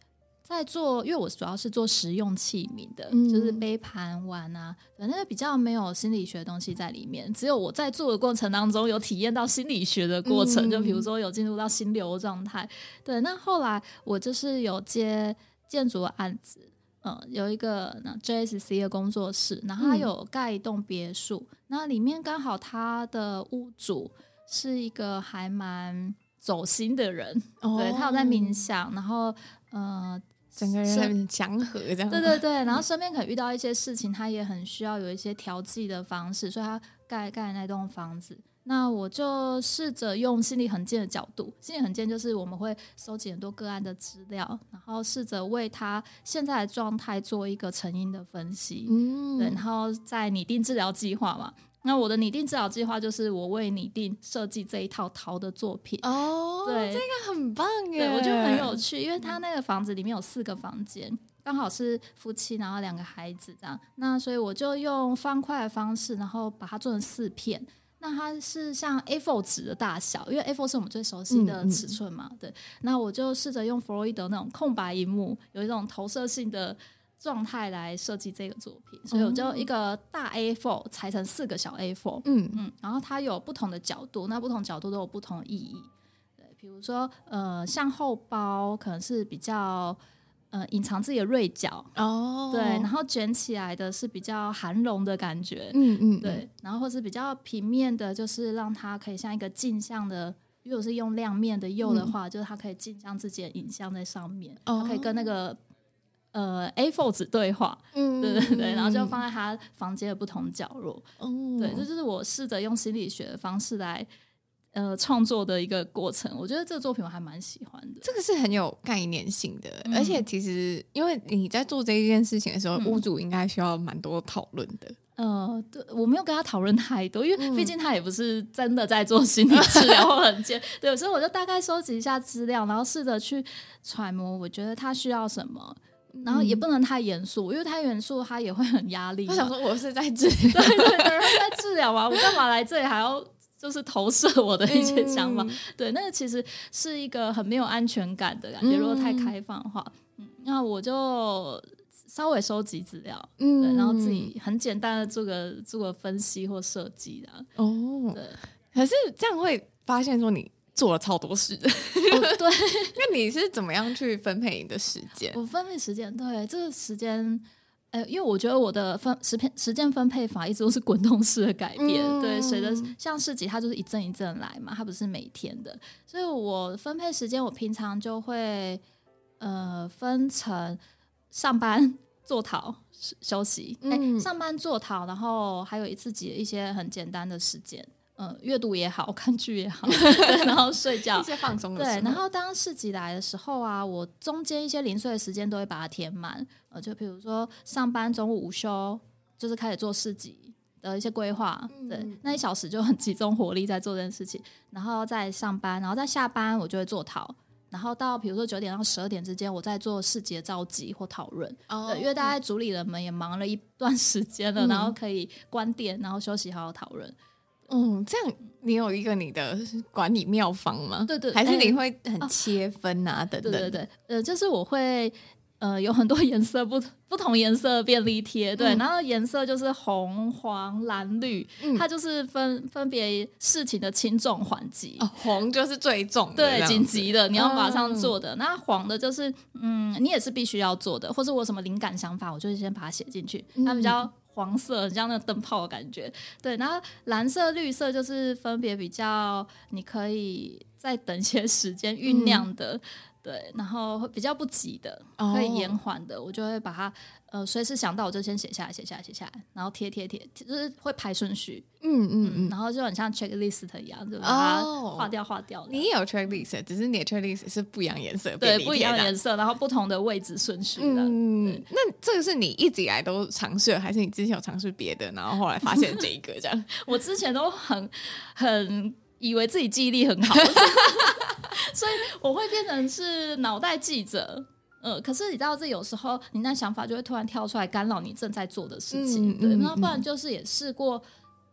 在做，因为我主要是做实用器皿的，嗯、就是杯盘碗啊，反正比较没有心理学的东西在里面。只有我在做的过程当中有体验到心理学的过程，嗯、就比如说有进入到心流状态。对，那后来我就是有接建筑的案子，嗯，有一个那 JSC 的工作室，然后他有盖一栋别墅，嗯、那里面刚好他的屋主是一个还蛮走心的人，哦、对，他有在冥想，然后呃。整个人很祥和，这样。对对对，然后身边可能遇到一些事情，他也很需要有一些调剂的方式，所以他盖盖那栋房子。那我就试着用心理衡鉴的角度，心理衡鉴就是我们会收集很多个案的资料，然后试着为他现在的状态做一个成因的分析，嗯，对，然后再拟定治疗计划嘛。那我的拟定治疗计划就是我为拟定设计这一套陶的作品哦，对，这个很棒耶，对，我觉得很有趣，因为他那个房子里面有四个房间，刚好是夫妻，然后两个孩子这样，那所以我就用方块的方式，然后把它做成四片，那它是像 A4 纸的大小，因为 A4 是我们最熟悉的尺寸嘛，嗯嗯对，那我就试着用弗洛伊德那种空白荧幕，有一种投射性的。状态来设计这个作品，所以我就一个大 A4 裁成四个小 A4，嗯。嗯，然后它有不同的角度，那不同角度都有不同的意义。对，比如说呃，向后包可能是比较呃隐藏自己的锐角哦，对，然后卷起来的是比较含容的感觉，嗯嗯，对，然后或是比较平面的，就是让它可以像一个镜像的，如果是用亮面的釉的话，嗯、就是它可以镜像自己的影像在上面，哦、它可以跟那个。呃，A4 纸对话，嗯，对对对，然后就放在他房间的不同角落，嗯，对，这就是我试着用心理学的方式来呃创作的一个过程。我觉得这个作品我还蛮喜欢的，这个是很有概念性的，嗯、而且其实因为你在做这一件事情的时候，嗯、屋主应该需要蛮多讨论的。呃，对，我没有跟他讨论太多，因为毕竟他也不是真的在做心理治疗很尖，对，所以我就大概收集一下资料，然后试着去揣摩，我觉得他需要什么。然后也不能太严肃，因为太严肃他也会很压力。他想说我是在治疗，对对对，在治疗嘛，我干嘛来这里还要就是投射我的一些想法？嗯、对，那个其实是一个很没有安全感的感觉。如果太开放的话，嗯，那我就稍微收集资料，嗯，对，然后自己很简单的做个做个分析或设计的。哦，对。可是这样会发现说你做了超多事的，哦、对。那你是怎么样去分配你的时间？我分配时间，对这个时间，呃，因为我觉得我的分时片时间分配法一直都是滚动式的改变，嗯、对，随着像市集它就是一阵一阵来嘛，它不是每天的，所以我分配时间，我平常就会呃分成上班做陶休息，哎、嗯，上班做陶，然后还有一自己的一些很简单的时间。嗯，阅读也好，看剧也好，对，然后睡觉一些放松的。对，然后当市集来的时候啊，我中间一些零碎的时间都会把它填满。呃，就比如说上班中午午休，就是开始做市集的一些规划。嗯、对，那一小时就很集中火力在做这件事情，然后再上班，然后再下班，我就会做陶。然后到比如说九点到十二点之间，我在做市集的召集或讨论。哦，对，因为大家主理人们也忙了一段时间了，嗯、然后可以关店，然后休息，好好讨论。嗯，这样你有一个你的管理妙方吗？对对，还是你会很切分啊？等等，对对对，呃，就是我会呃有很多颜色不不同颜色的便利贴，对，然后颜色就是红、黄、蓝、绿，它就是分分别事情的轻重缓急。红就是最重的，对，紧急的你要马上做的。那黄的就是嗯，你也是必须要做的，或者我有什么灵感想法，我就先把它写进去，它比较。黄色很像那个灯泡的感觉，对，然后蓝色、绿色就是分别比较，你可以再等些时间酝酿的。嗯对，然后会比较不急的，可以延缓的，oh. 我就会把它呃随时想到我就先写下来，写下来，写下来，然后贴贴贴，就是会排顺序，嗯嗯嗯，然后就很像 checklist 一样，就把它划掉划掉。你也有 checklist，只是你的 checklist 是不一样颜色，对，不一样颜色，然后不同的位置顺序的。嗯，那这个是你一直以来都尝试，还是你之前有尝试别的，然后后来发现这一个这样？我之前都很很。以为自己记忆力很好，所以我会变成是脑袋记者，呃，可是你知道，这有时候你那想法就会突然跳出来干扰你正在做的事情，嗯、对，那不然就是也试过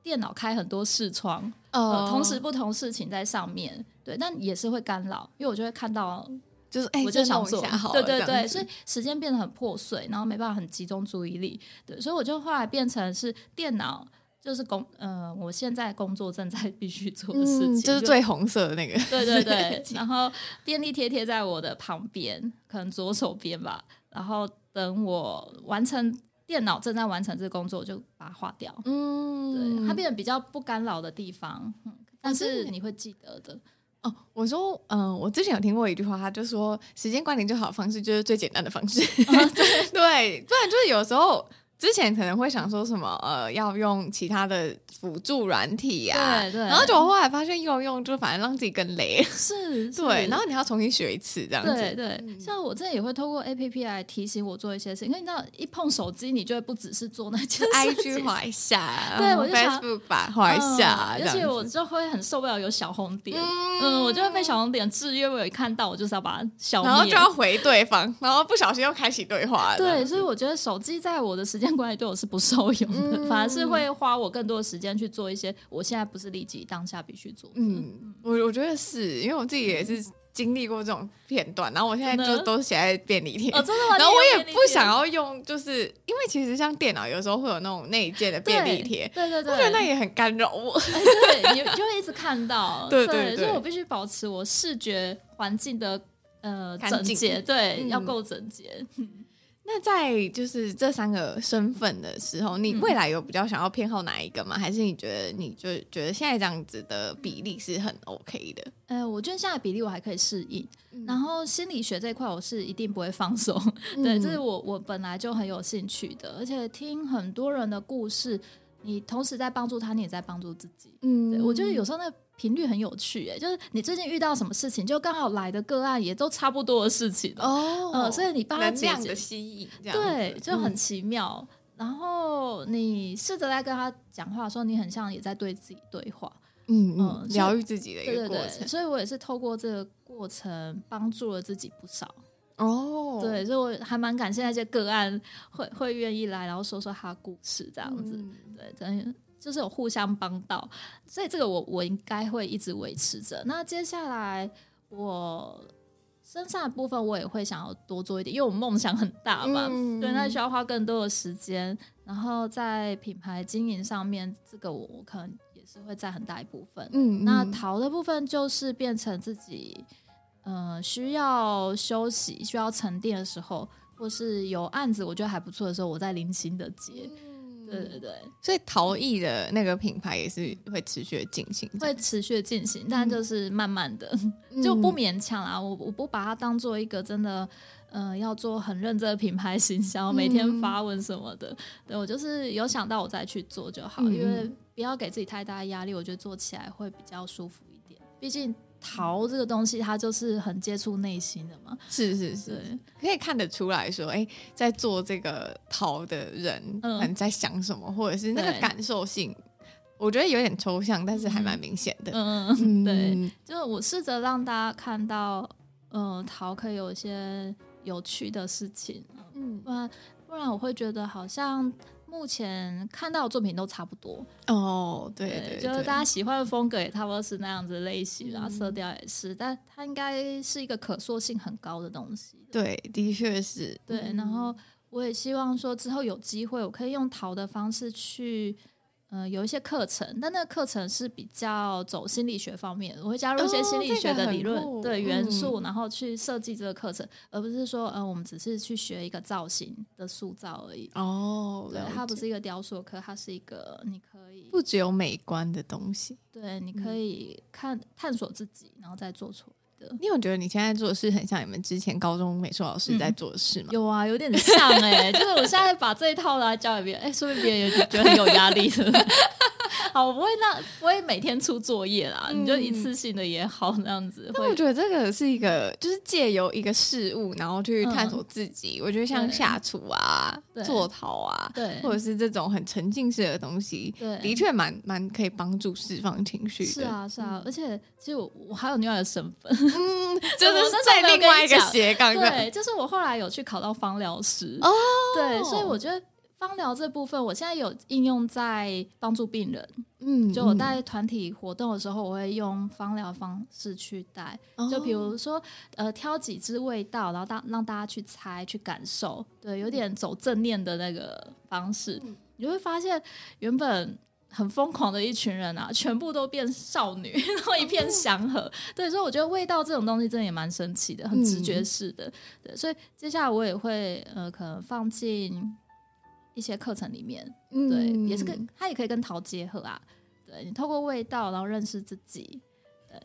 电脑开很多视窗，哦、呃，同时不同事情在上面，对，但也是会干扰，因为我就会看到，就是哎，我就想做，对对对，所以时间变得很破碎，然后没办法很集中注意力，对，所以我就后来变成是电脑。就是工，呃，我现在工作正在 必须做的事情，嗯，就是最红色的那个，对对对。然后便利贴贴在我的旁边，可能左手边吧。然后等我完成电脑正在完成这个工作，我就把它划掉。嗯，对，它变得比较不干扰的地方，嗯，但是你会记得的。哦，我说，嗯，呃，我之前有听过一句话，他就说，时间管理最好的方式就是最简单的方式。哦，对 对，不然就是有时候。之前可能会想说什么，呃，要用其他的辅助软体呀、啊，对对，然后就后来发现用用就反而让自己更累，是，是。对，然后你要重新学一次这样子，对对。嗯、像我这也会透过 APP 来提醒我做一些事情，因为你知道一碰手机，你就会不只是做那件事情，IG 滑一下，对，我就 Facebook 吧滑一下，而且我就会很受不了有小红点，嗯，嗯，我就会被小红点制约，我有一看到我就是要把它消灭，然后就要回对方，然后不小心又开启对话，对，所以我觉得手机在我的时间管理对我是不。受用的，嗯、反而是会花我更多的时间去做一些我现在不是立即当下必须做的。嗯，我我觉得是因为我自己也是经历过这种片段，然后我现在就都写在便利贴。哦，真的吗？然后我也不想要用，就是因为其实像电脑有时候会有那种内建的便利贴，对对对，我觉得那也很干扰我。对，你就会一直看到。对对对，所以我必须保持我视觉环境的呃整洁，对，要够整洁。那在就是这三个身份的时候，你未来有比较想要偏好哪一个吗？嗯、还是你觉得你就觉得现在这样子的比例是很 OK 的？呃，我觉得现在比例我还可以适应。嗯、然后心理学这一块我是一定不会放松，嗯、对，这是我我本来就很有兴趣的，而且听很多人的故事，你同时在帮助他，你也在帮助自己。嗯，对，我觉得有时候那。频率很有趣，哎，就是你最近遇到什么事情，就刚好来的个案也都差不多的事情哦，呃，所以你帮他这样的吸引，对，就很奇妙。嗯、然后你试着在跟他讲话的时候，你很像也在对自己对话，嗯嗯，疗愈自己的一个过程。所以我也是透过这个过程帮助了自己不少哦。对，所以我还蛮感谢那些个案会会愿意来，然后说说他的故事这样子，嗯、对，真的。就是有互相帮到，所以这个我我应该会一直维持着。那接下来我身上的部分我也会想要多做一点，因为我梦想很大嘛，嗯、对，那需要花更多的时间。然后在品牌经营上面，这个我我可能也是会占很大一部分。嗯，那淘的部分就是变成自己，呃，需要休息、需要沉淀的时候，或是有案子我觉得还不错的时候，我再零星的接。嗯对对对，所以陶艺的那个品牌也是会持续进行，会持续进行，但就是慢慢的，嗯、就不勉强啦。我我不把它当做一个真的，呃，要做很认真的品牌形象，每天发文什么的。嗯、对我就是有想到我再去做就好，嗯、因为不要给自己太大压力，我觉得做起来会比较舒服一点。毕竟。陶这个东西，它就是很接触内心的嘛。是是是，可以看得出来说，哎、欸，在做这个陶的人，嗯，在想什么，嗯、或者是那个感受性，我觉得有点抽象，但是还蛮明显的。嗯嗯，对，就是我试着让大家看到，嗯，陶可以有一些有趣的事情，嗯，不然不然我会觉得好像。目前看到的作品都差不多哦，对，对，对，就是大家喜欢的风格也差不多是那样子类型，嗯、然后色调也是，但它应该是一个可塑性很高的东西。对，的确是。对，然后我也希望说之后有机会，我可以用淘的方式去。呃，有一些课程，但那个课程是比较走心理学方面，我会加入一些心理学的理论、哦、对元素，嗯、然后去设计这个课程，而不是说，呃，我们只是去学一个造型的塑造而已。哦，对，它不是一个雕塑课，它是一个你可以不只有美观的东西，对，你可以看探索自己，然后再做出。你有觉得你现在做的事很像你们之前高中美术老师在做的事吗？嗯、有啊，有点像哎、欸，就是我现在把这一套来教给别人，哎、欸，说不定别人也觉得很有压力，是不是？好，我不会那不会每天出作业啦，嗯、你就一次性的也好那样子。但我觉得这个是一个，就是借由一个事物，然后去探索自己。嗯、我觉得像下厨啊、做陶啊，对，或者是这种很沉浸式的东西，对，的确蛮蛮可以帮助释放情绪的。是啊，是啊，而且其实我我还有另外的身份。嗯，就是在另外一个斜杠，对，就是我后来有去考到芳疗师。哦，对，所以我觉得芳疗这部分，我现在有应用在帮助病人，嗯，就我带团体活动的时候，我会用芳疗方式去带，就比如说呃，挑几支味道，然后大让大家去猜去感受，对，有点走正念的那个方式，你会发现原本。很疯狂的一群人啊，全部都变少女，然后一片祥和。哦、对，所以我觉得味道这种东西真的也蛮神奇的，很直觉式的。嗯、对，所以接下来我也会呃，可能放进一些课程里面。嗯、对，也是跟它也可以跟陶结合啊。对，你透过味道，然后认识自己。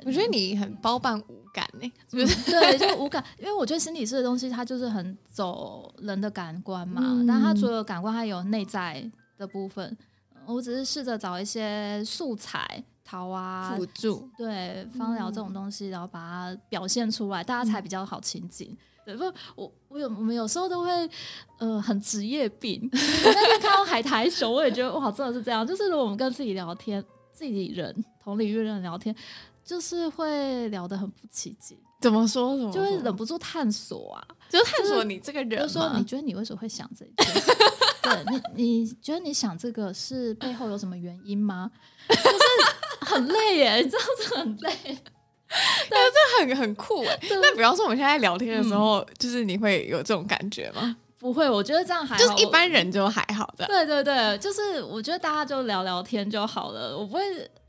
我觉得你很包办五感呢、欸，嗯、对，就 五感，因为我觉得心理师的东西，它就是很走人的感官嘛。嗯、但它除了感官，还有内在的部分。我只是试着找一些素材，陶啊辅助，对芳疗这种东西，嗯、然后把它表现出来，大家才比较好亲近。嗯、对，不，我我有我们有时候都会呃很职业病。我那天看到海苔熊，我也觉得哇，真的是这样。就是如果我们跟自己聊天，自己人同领域人聊天，就是会聊得很不起劲。怎么说？怎么说？就会忍不住探索啊，就探索你这个人。就是说，你觉得你为什么会想这件事？对你，你觉得你想这个是背后有什么原因吗？就是很累耶，你知道这很累，但是这很很酷哎。那比方说我们现在聊天的时候，嗯、就是你会有这种感觉吗？不会，我觉得这样还好，就是一般人就还好的。对对对，就是我觉得大家就聊聊天就好了，我不会。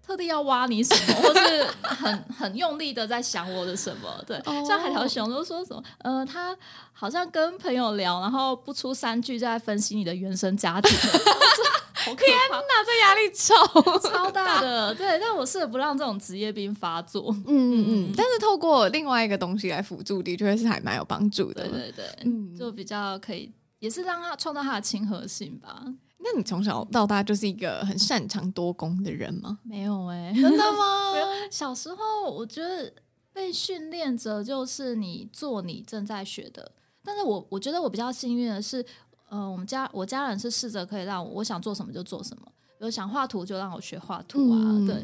特地要挖你什么，或是很 很用力的在想我的什么？对，oh. 像海条熊都说什么？呃，他好像跟朋友聊，然后不出三句就在分析你的原生家庭。好天哪，这压力超 超大的。对，但我试着不让这种职业病发作。嗯嗯嗯。但是透过另外一个东西来辅助，的确是还蛮有帮助的。对对对，嗯，就比较可以，也是让他创造他的亲和性吧。那你从小到大就是一个很擅长多功的人吗？没有哎、欸，真的吗？小时候我觉得被训练着就是你做你正在学的，但是我我觉得我比较幸运的是，呃，我们家我家人是试着可以让我我想做什么就做什么，比如想画图就让我学画图啊，嗯、对，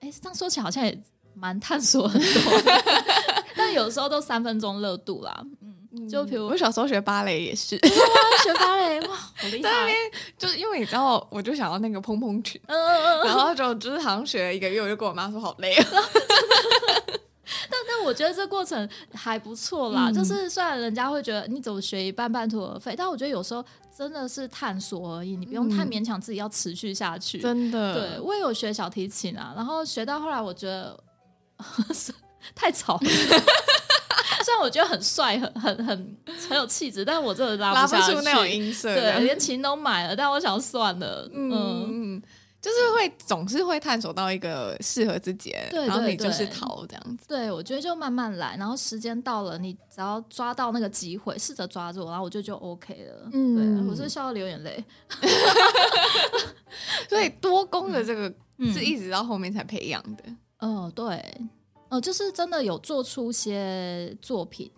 哎，这样说起来好像也蛮探索很多，但有时候都三分钟热度啦。嗯就比如我小时候学芭蕾也是，学芭蕾哇，好厉 害！就是因为你知道，我就想要那个蓬蓬裙，嗯、然后就就是好像学了一个月，我就跟我妈说好累 啊。但但我觉得这过程还不错啦。嗯、就是虽然人家会觉得你怎么学一半半途而废，但我觉得有时候真的是探索而已，你不用太勉强自己要持续下去。真的，对我也有学小提琴啊，然后学到后来，我觉得 太吵了。虽然我觉得很帅，很很很很有气质，但是我真的拉不，拉不出那种音色，对，连琴都买了，但我想算了，嗯。嗯就是会总是会探索到一个适合自己的，对对对，然后你就是逃这样子。对，我觉得就慢慢来，然后时间到了，你只要抓到那个机会，试着抓住，然后我觉得就 OK 了。嗯，对，我是笑到流眼泪。所以多功的这个是一直到后面才培养的。哦、嗯呃，对，哦、呃，就是真的有做出些作品。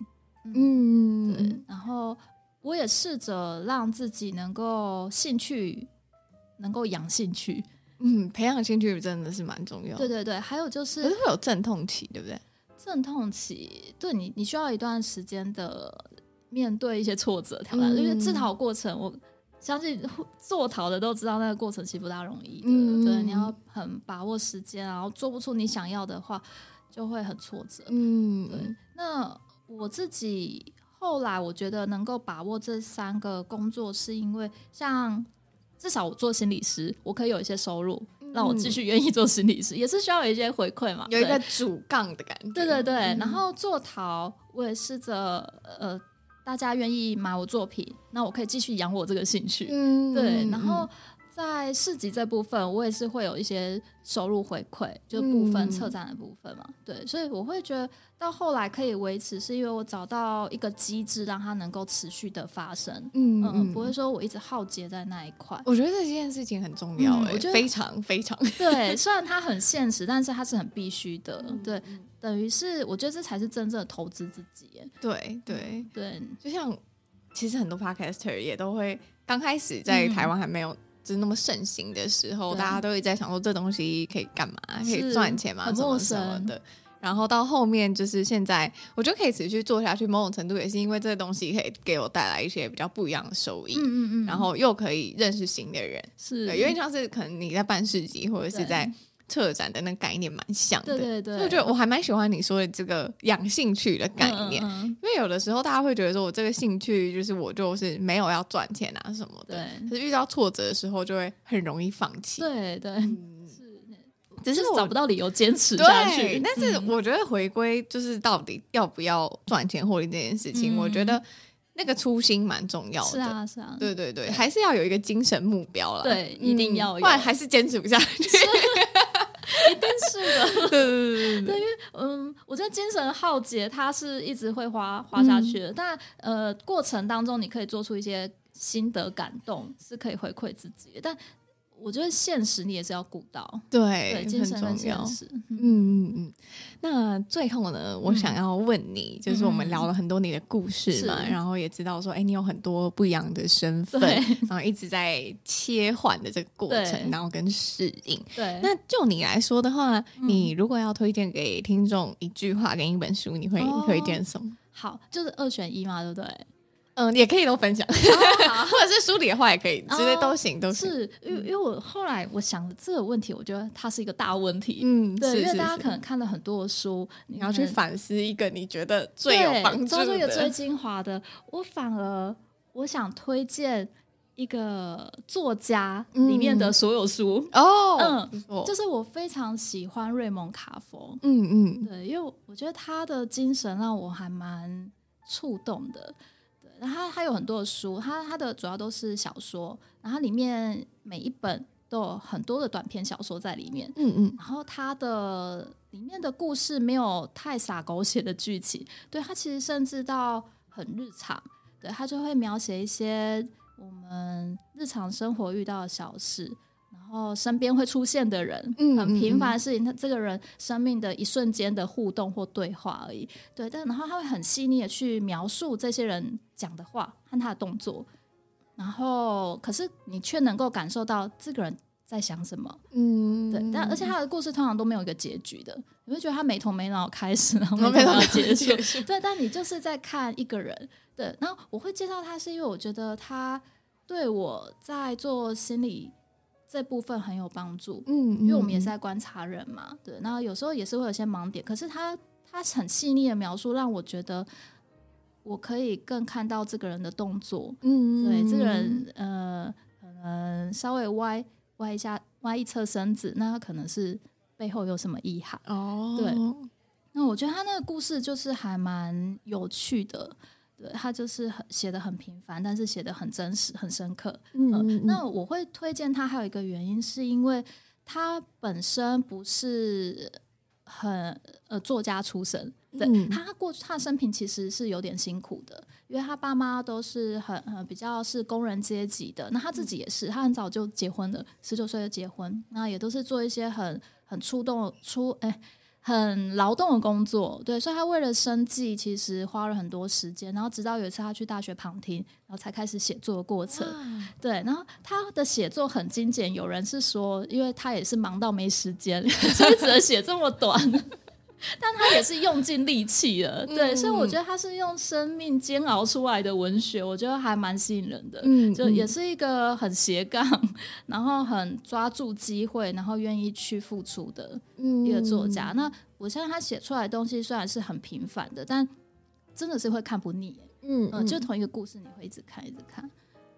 嗯，对，然后我也试着让自己能够兴趣，能够养兴趣。嗯，培养兴趣真的是蛮重要。对对对，还有就是，可是会有阵痛期，对不对？阵痛期，对你，你需要一段时间的面对一些挫折挑战，嗯、因为自陶过程，我相信做陶的都知道那个过程其实不大容易的。嗯、对，你要很把握时间，然后做不出你想要的话，就会很挫折。嗯，对。那我自己后来我觉得能够把握这三个工作，是因为像。至少我做心理师，我可以有一些收入，让我继续愿意做心理师，嗯、也是需要有一些回馈嘛，有一个主杠的感觉。对对对，嗯、然后做陶，我也试着呃，大家愿意买我作品，那我可以继续养我这个兴趣。嗯，对，然后。在市集这部分，我也是会有一些收入回馈，就部分策展的部分嘛。嗯、对，所以我会觉得到后来可以维持，是因为我找到一个机制，让它能够持续的发生。嗯嗯，嗯，不会说我一直耗竭在那一块。我觉得这件事情很重要、欸，哎、嗯，我觉得非常非常对。虽然它很现实，但是它是很必须的。嗯、对，等于是我觉得这才是真正的投资自己。对对对，就像其实很多 podcaster 也都会刚开始在台湾还没有。就是那么盛行的时候，大家都会在想说这东西可以干嘛？可以赚钱吗？什么什么的。然后到后面就是现在，我觉得可以持续做下去。某种程度也是因为这个东西可以给我带来一些比较不一样的收益。嗯嗯嗯。然后又可以认识新的人，是对，因为像是可能你在办市集或者是在。策展的那个概念蛮像的，对对对，我觉得我还蛮喜欢你说的这个养兴趣的概念，嗯嗯嗯，因为有的时候大家会觉得说我这个兴趣就是我就是没有要赚钱啊什么的，对，可是遇到挫折的时候就会很容易放弃，对对，只是找不到理由坚持下去。但是我觉得回归就是到底要不要赚钱获利这件事情，嗯、我觉得那个初心蛮重要的，是啊是啊，对对对，还是要有一个精神目标了，对，一定要有，不然还是坚持不下去。一定是的，对对对，因为嗯，我觉得精神浩劫，它是一直会花花下去的，嗯、但呃，过程当中你可以做出一些心得感动，是可以回馈自己的，但。我觉得现实你也是要顾到，对，对，很重要。嗯嗯嗯。那最后呢，嗯、我想要问你，就是我们聊了很多你的故事嘛，嗯、然后也知道说，哎，你有很多不一样的身份，然后一直在切换的这个过程，然后跟适应。对。那就你来说的话，嗯、你如果要推荐给听众一句话跟一本书，你会推荐什么？好，就是二选一嘛，对不对？嗯，也可以都分享，或者是书里的话也可以，这些都行，都是。因为因为我后来我想这个问题，我觉得它是一个大问题。嗯，对，因为大家可能看了很多的书，你要去反思一个你觉得最有帮助的，抓住一个最精华的。我反而我想推荐一个作家里面的所有书哦，嗯，就是我非常喜欢瑞蒙卡佛。嗯嗯，对，因为我觉得他的精神让我还蛮触动的。然后他他有很多的书，他他的主要都是小说，然后里面每一本都有很多的短篇小说在里面，嗯嗯，然后他的里面的故事没有太洒狗血的剧情，对，他其实甚至到很日常，对，他就会描写一些我们日常生活遇到的小事。然后身边会出现的人，嗯，很平凡的事情，他这个人生命的一瞬间的互动或对话而已，对。但然后他会很细腻的去描述这些人讲的话和他的动作，然后可是你却能够感受到这个人在想什么，嗯，对。但而且他的故事通常都没有一个结局的，你会觉得他没头没脑开始，然后没头没脑结束，对。但你就是在看一个人，对。然后我会介绍他，是因为我觉得他对我在做心理。这部分很有帮助，嗯，因为我们也是在观察人嘛，对，那有时候也是会有些盲点，可是他他很细腻的描述，让我觉得我可以更看到这个人的动作。嗯，对，这个人呃，可能稍微歪歪一下，歪一侧身子，那他可能是背后有什么意涵？哦，对。那我觉得他那个故事就是还蛮有趣的。对，他就是很写的很平凡，但是写的很真实、很深刻。嗯，嗯，嗯、呃，那我会推荐他，还有一个原因是因为他本身不是很呃作家出身，对、嗯、他过去他的生平其实是有点辛苦的，因为他爸妈都是很呃比较是工人阶级的，那他自己也是，他很早就结婚了，十九岁就结婚，那也都是做一些很很触动出哎。很劳动的工作，对，所以他为了生计，其实花了很多时间。然后直到有一次他去大学旁听，然后才开始写作的过程。对，然后他的写作很精简，有人是说，因为他也是忙到没时间，所以只能写这么短。但他也是用尽力气了，对，嗯、所以我觉得他是用生命煎熬出来的文学，我觉得还蛮吸引人的。嗯，就也是一个很斜杠，然后很抓住机会，然后愿意去付出的一个作家。嗯、那我相信他写出来的东西虽然是很平凡的，但真的是会看不腻。嗯，嗯、呃，就同一个故事，你会一直看，一直看，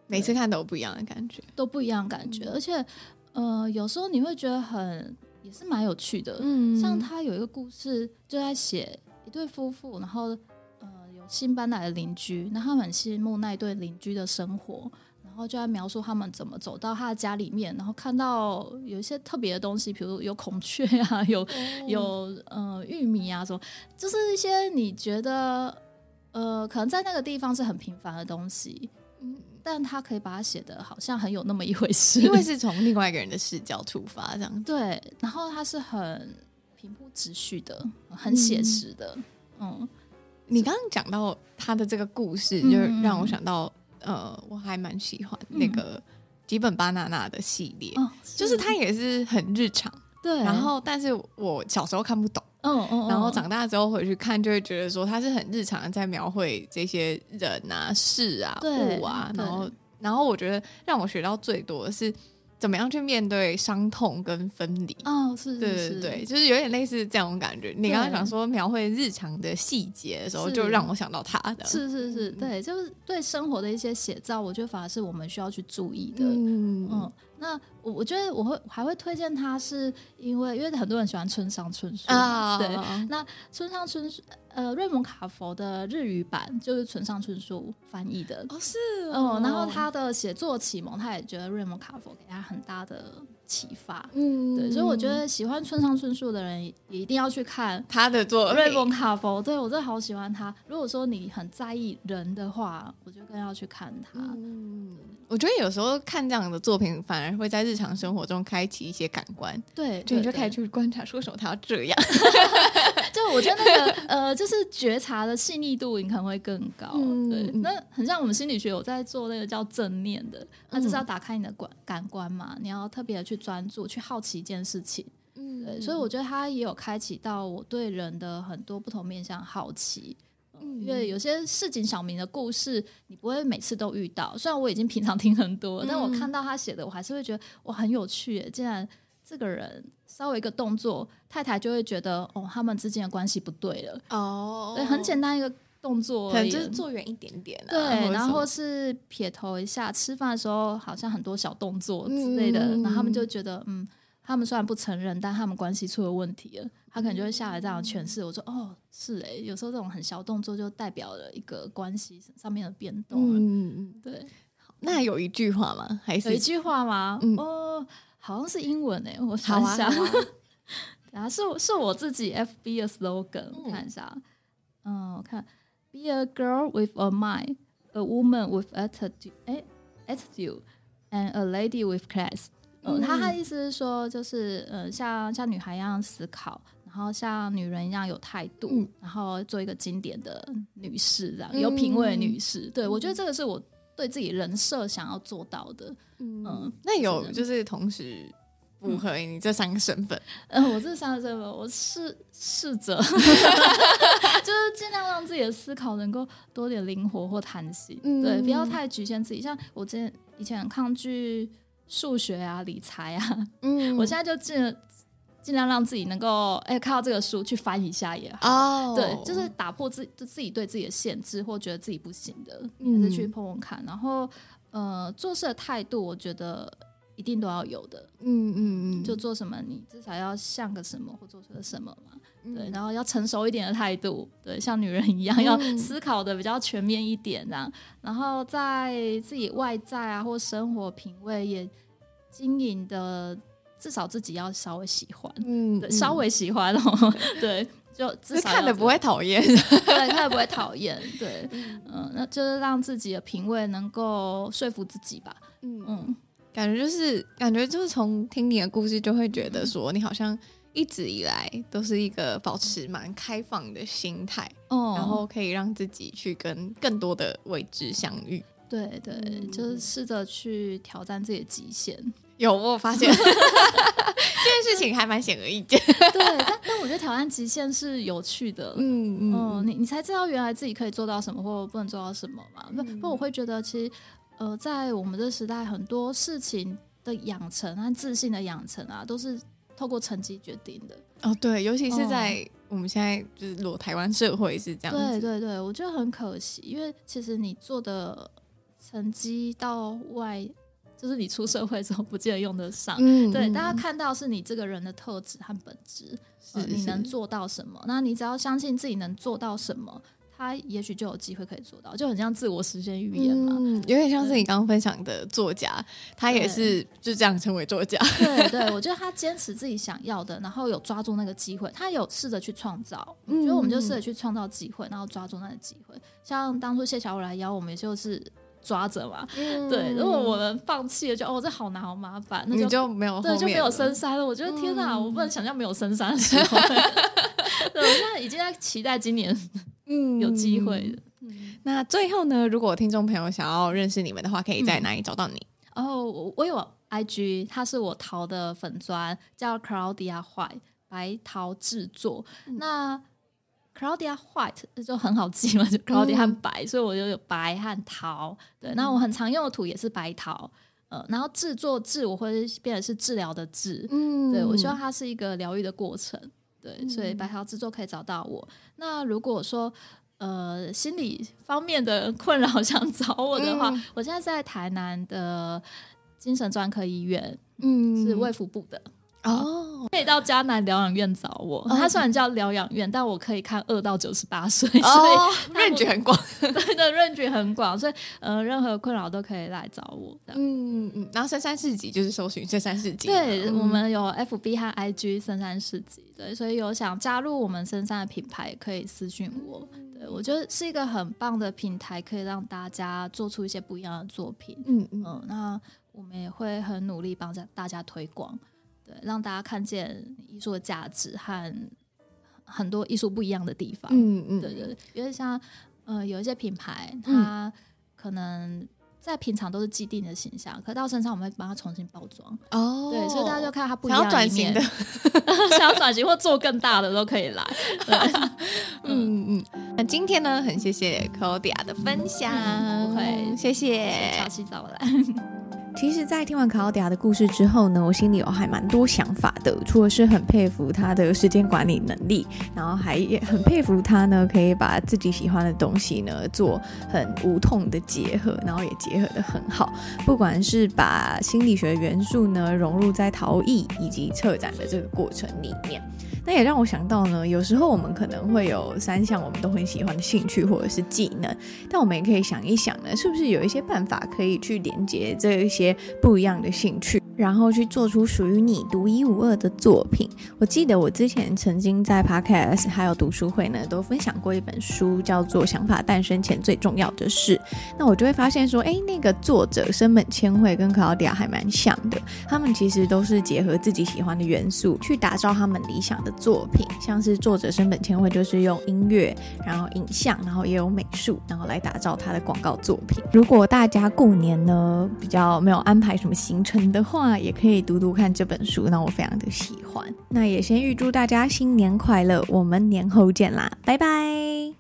每次看都有不一样的感觉，都不一样的感觉，嗯、而且呃，有时候你会觉得很。也是蛮有趣的，嗯，像他有一个故事，就在写一对夫妇，然后呃有新搬来的邻居，那他们很羡慕那一对邻居的生活，然后就在描述他们怎么走到他的家里面，然后看到有一些特别的东西，比如有孔雀啊，有、嗯、有呃玉米啊什么，就是一些你觉得呃可能在那个地方是很平凡的东西，嗯。但他可以把它写的好像很有那么一回事，因为是从另外一个人的视角出发，这样对。然后他是很平铺直叙的，很写实的。嗯，嗯，你刚刚讲到他的这个故事，就让我想到，嗯、呃，我还蛮喜欢那个吉本巴娜娜的系列，嗯、就是他也是很日常，对。然后，但是我小时候看不懂。嗯嗯，然后长大之后回去看，就会觉得说他是很日常的在描绘这些人啊、事啊、物啊，然后，然后我觉得让我学到最多的是怎么样去面对伤痛跟分离。哦，是，是，对对对，就是有点类似这种感觉。你刚刚讲说描绘日常的细节的时候，就让我想到他的。是是是，对，就是对生活的一些写照，我觉得反而是我们需要去注意的。嗯嗯。那我我觉得我会还会推荐他，是因为因为很多人喜欢村上春树啊，对。那村上春树呃，瑞蒙卡佛的日语版就是村上春树翻译的哦，是哦，嗯。然后他的写作启蒙，他也觉得瑞蒙卡佛给他很大的启发，嗯，对。所以我觉得喜欢村上春树的人也一定要去看他的作瑞蒙卡佛。对，我真的好喜欢他。如果说你很在意人的话，我就更要去看他。嗯。我觉得有时候看这样的作品，反而会在日常生活中开启一些感官。对，就你就开始去观察，说什么他要这样。就我觉得那个呃，就是觉察的细腻度，你可能会更高。嗯、对，那很像我们心理学有在做那个叫正念的，那就是要打开你的感感官嘛，你要特别的去专注，去好奇一件事情。嗯，对，所以我觉得他也有开启到我对人的很多不同面向好奇。嗯因为有些市井小民的故事，你不会每次都遇到。虽然我已经平常听很多，但我看到他写的，我还是会觉得哇，很有趣耶。既然这个人稍微一个动作，太太就会觉得哦，他们之间的关系不对了。哦，对，很简单一个动作，可能就是坐远一点点，啊，对，然后是撇头一下，吃饭的时候好像很多小动作之类的，嗯、然后他们就觉得嗯。他们虽然不承认，但他们关系出了问题了。他可能就会下来这样诠释。我说：“哦，是哎，有时候这种很小动作就代表了一个关系上面的变动。”嗯嗯，对。那有一句话吗？还是有一句话吗？嗯、哦，好像是英文哎，我查一下。啊，是是我自己 FB 的 slogan，我看一下。嗯，我看：Be a girl with a mind, a woman with attitude, 哎，attitude, and a lady with class。嗯，他他的意思是说，就是呃，像像女孩一样思考，然后像女人一样有态度，嗯、然后做一个经典的女士，这样、嗯、有品味的女士。对，我觉得这个是我对自己人设想要做到的。嗯，嗯那有就是同时符合你这三个身份？嗯，呃、我这三个身份，我试试着，就是尽量让自己的思考能够多点灵活或弹性。嗯、对，不要太局限自己。像我之前以前很抗拒。数学啊，理财啊，嗯，我现在就尽尽量让自己能够哎看到这个书去翻一下也好。哦，对，就是打破自就自己对自己的限制，或觉得自己不行的，嗯还是去碰碰看。然后呃，做事的态度，我觉得一定都要有的。嗯嗯嗯，就做什么，你至少要像个什么，或做出个什么嘛。嗯。对，然后要成熟一点的态度，对，像女人一样，嗯。要思考的比较全面一点，这样。然后在自己外在啊，或生活品味也经营的，至少自己要稍微喜欢，嗯，稍微喜欢哦，对，就至就少看的 不会讨厌，对，看了不会讨厌，对，嗯，那就是让自己的品味能够说服自己吧，嗯。嗯，感觉就是感觉就是从听你的故事就会觉得说你好像一直以来都是一个保持蛮开放的心态，哦，然后可以让自己去跟更多的未知相遇。对对，嗯就是试着去挑战自己的极限。有我有发现 这件事情还蛮显而易见。对，但但我觉得挑战极限是有趣的。嗯嗯嗯你你才知道原来自己可以做到什么，或不能做到什么嘛。不、嗯不，我会觉得其实呃，在我们这时代，很多事情的养成和自信的养成啊，都是透过成绩决定的。哦，对，尤其是在我们现在就是裸台湾社会是这样子。对对对，我觉得很可惜，因为其实你做的成绩到外，就是你出社会之后不见得用得上。嗯，对，嗯大家看到是你这个人的特质和本质，呃是你能做到什么？那你只要相信自己能做到什么，他也许就有机会可以做到，就很像自我实现预言嘛。嗯，有点像是你刚刚分享的作家，他也是就这样成为作家。对对，我觉得他坚持自己想要的，然后有抓住那个机会，他有试着去创造。我觉得我们就试着去创造机会，然后抓住那个机会。像当初谢小五来邀我们，也就是抓着嘛。嗯对，如果我们放弃了，就哦这好难好麻烦，那你就就没有对，就没有深山了。我觉得天哪，嗯我不能想象没有深山的时候。对，我现在已经在期待今年嗯有机会的。那最后呢，如果听众朋友想要认识你们的话，可以在哪里找到你？然后我我有 IG，它是我淘的粉砖，叫 Claudia White 白桃制作。那 Claudia White 就很好记嘛，就 Claudia 和白，所以我就有白和桃。对，那我很常用的土也是白桃。呃，然后制作治我会变成是治疗的治。嗯对，我希望它是一个疗愈的过程，对，所以白桃制作可以找到我。那如果说呃心理方面的困扰 想找我的话，嗯。我现在在台南的精神专科医院，嗯。是卫福部的，哦，可以到迦南疗养院找我。哦它虽然叫疗养院，但我可以看二到九十八岁，所以哦，它认知很广。对的 range 很广，所以呃任何困扰都可以来找我。嗯嗯，然后深山市集就是搜寻深山市集。对、嗯我们有 FB 和 IG 深山市集，对，所以有想加入我们深山的品牌，可以私讯我。对我觉得是一个很棒的平台，可以让大家做出一些不一样的作品。嗯嗯嗯，那我们也会很努力帮着大家推广，对，让大家看见艺术的价值和很多艺术不一样的地方。嗯嗯，对对对，因为像呃有一些品牌，它可能在平常都是既定的形象，可到身上我们会帮它重新包装。哦，对，所以大家就看它不一想样的一面要转型的，想要转型或做更大的都可以来。嗯嗯。那今天呢，很谢谢 Claudia 的分享，会谢谢潮汐找我来。其实，在听完卡奥迪亚的故事之后呢，我心里有还蛮多想法的。除了是很佩服他的时间管理能力，然后还也很佩服他呢，可以把自己喜欢的东西呢做很无痛的结合，然后也结合得很好。不管是把心理学元素呢融入在陶艺以及策展的这个过程里面。那也让我想到呢，有时候我们可能会有三项我们都很喜欢的兴趣或者是技能，但我们也可以想一想呢，是不是有一些办法可以去连接这一些不一样的兴趣，然后去做出属于你独一无二的作品。我记得我之前曾经在 Podcast 还有读书会呢，都分享过一本书，叫做《想法诞生前最重要的事》。那我就会发现说，哎，那个作者森本千惠跟克劳迪亚还蛮像的，他们其实都是结合自己喜欢的元素去打造他们理想的作品，像是作者森本千惠就是用音乐，然后影像，然后也有美术，然后来打造他的广告作品。如果大家过年呢比较没有安排什么行程的话那，也可以读读看这本书，那我非常的喜欢。那也先预祝大家新年快乐，我们年后见啦，拜拜。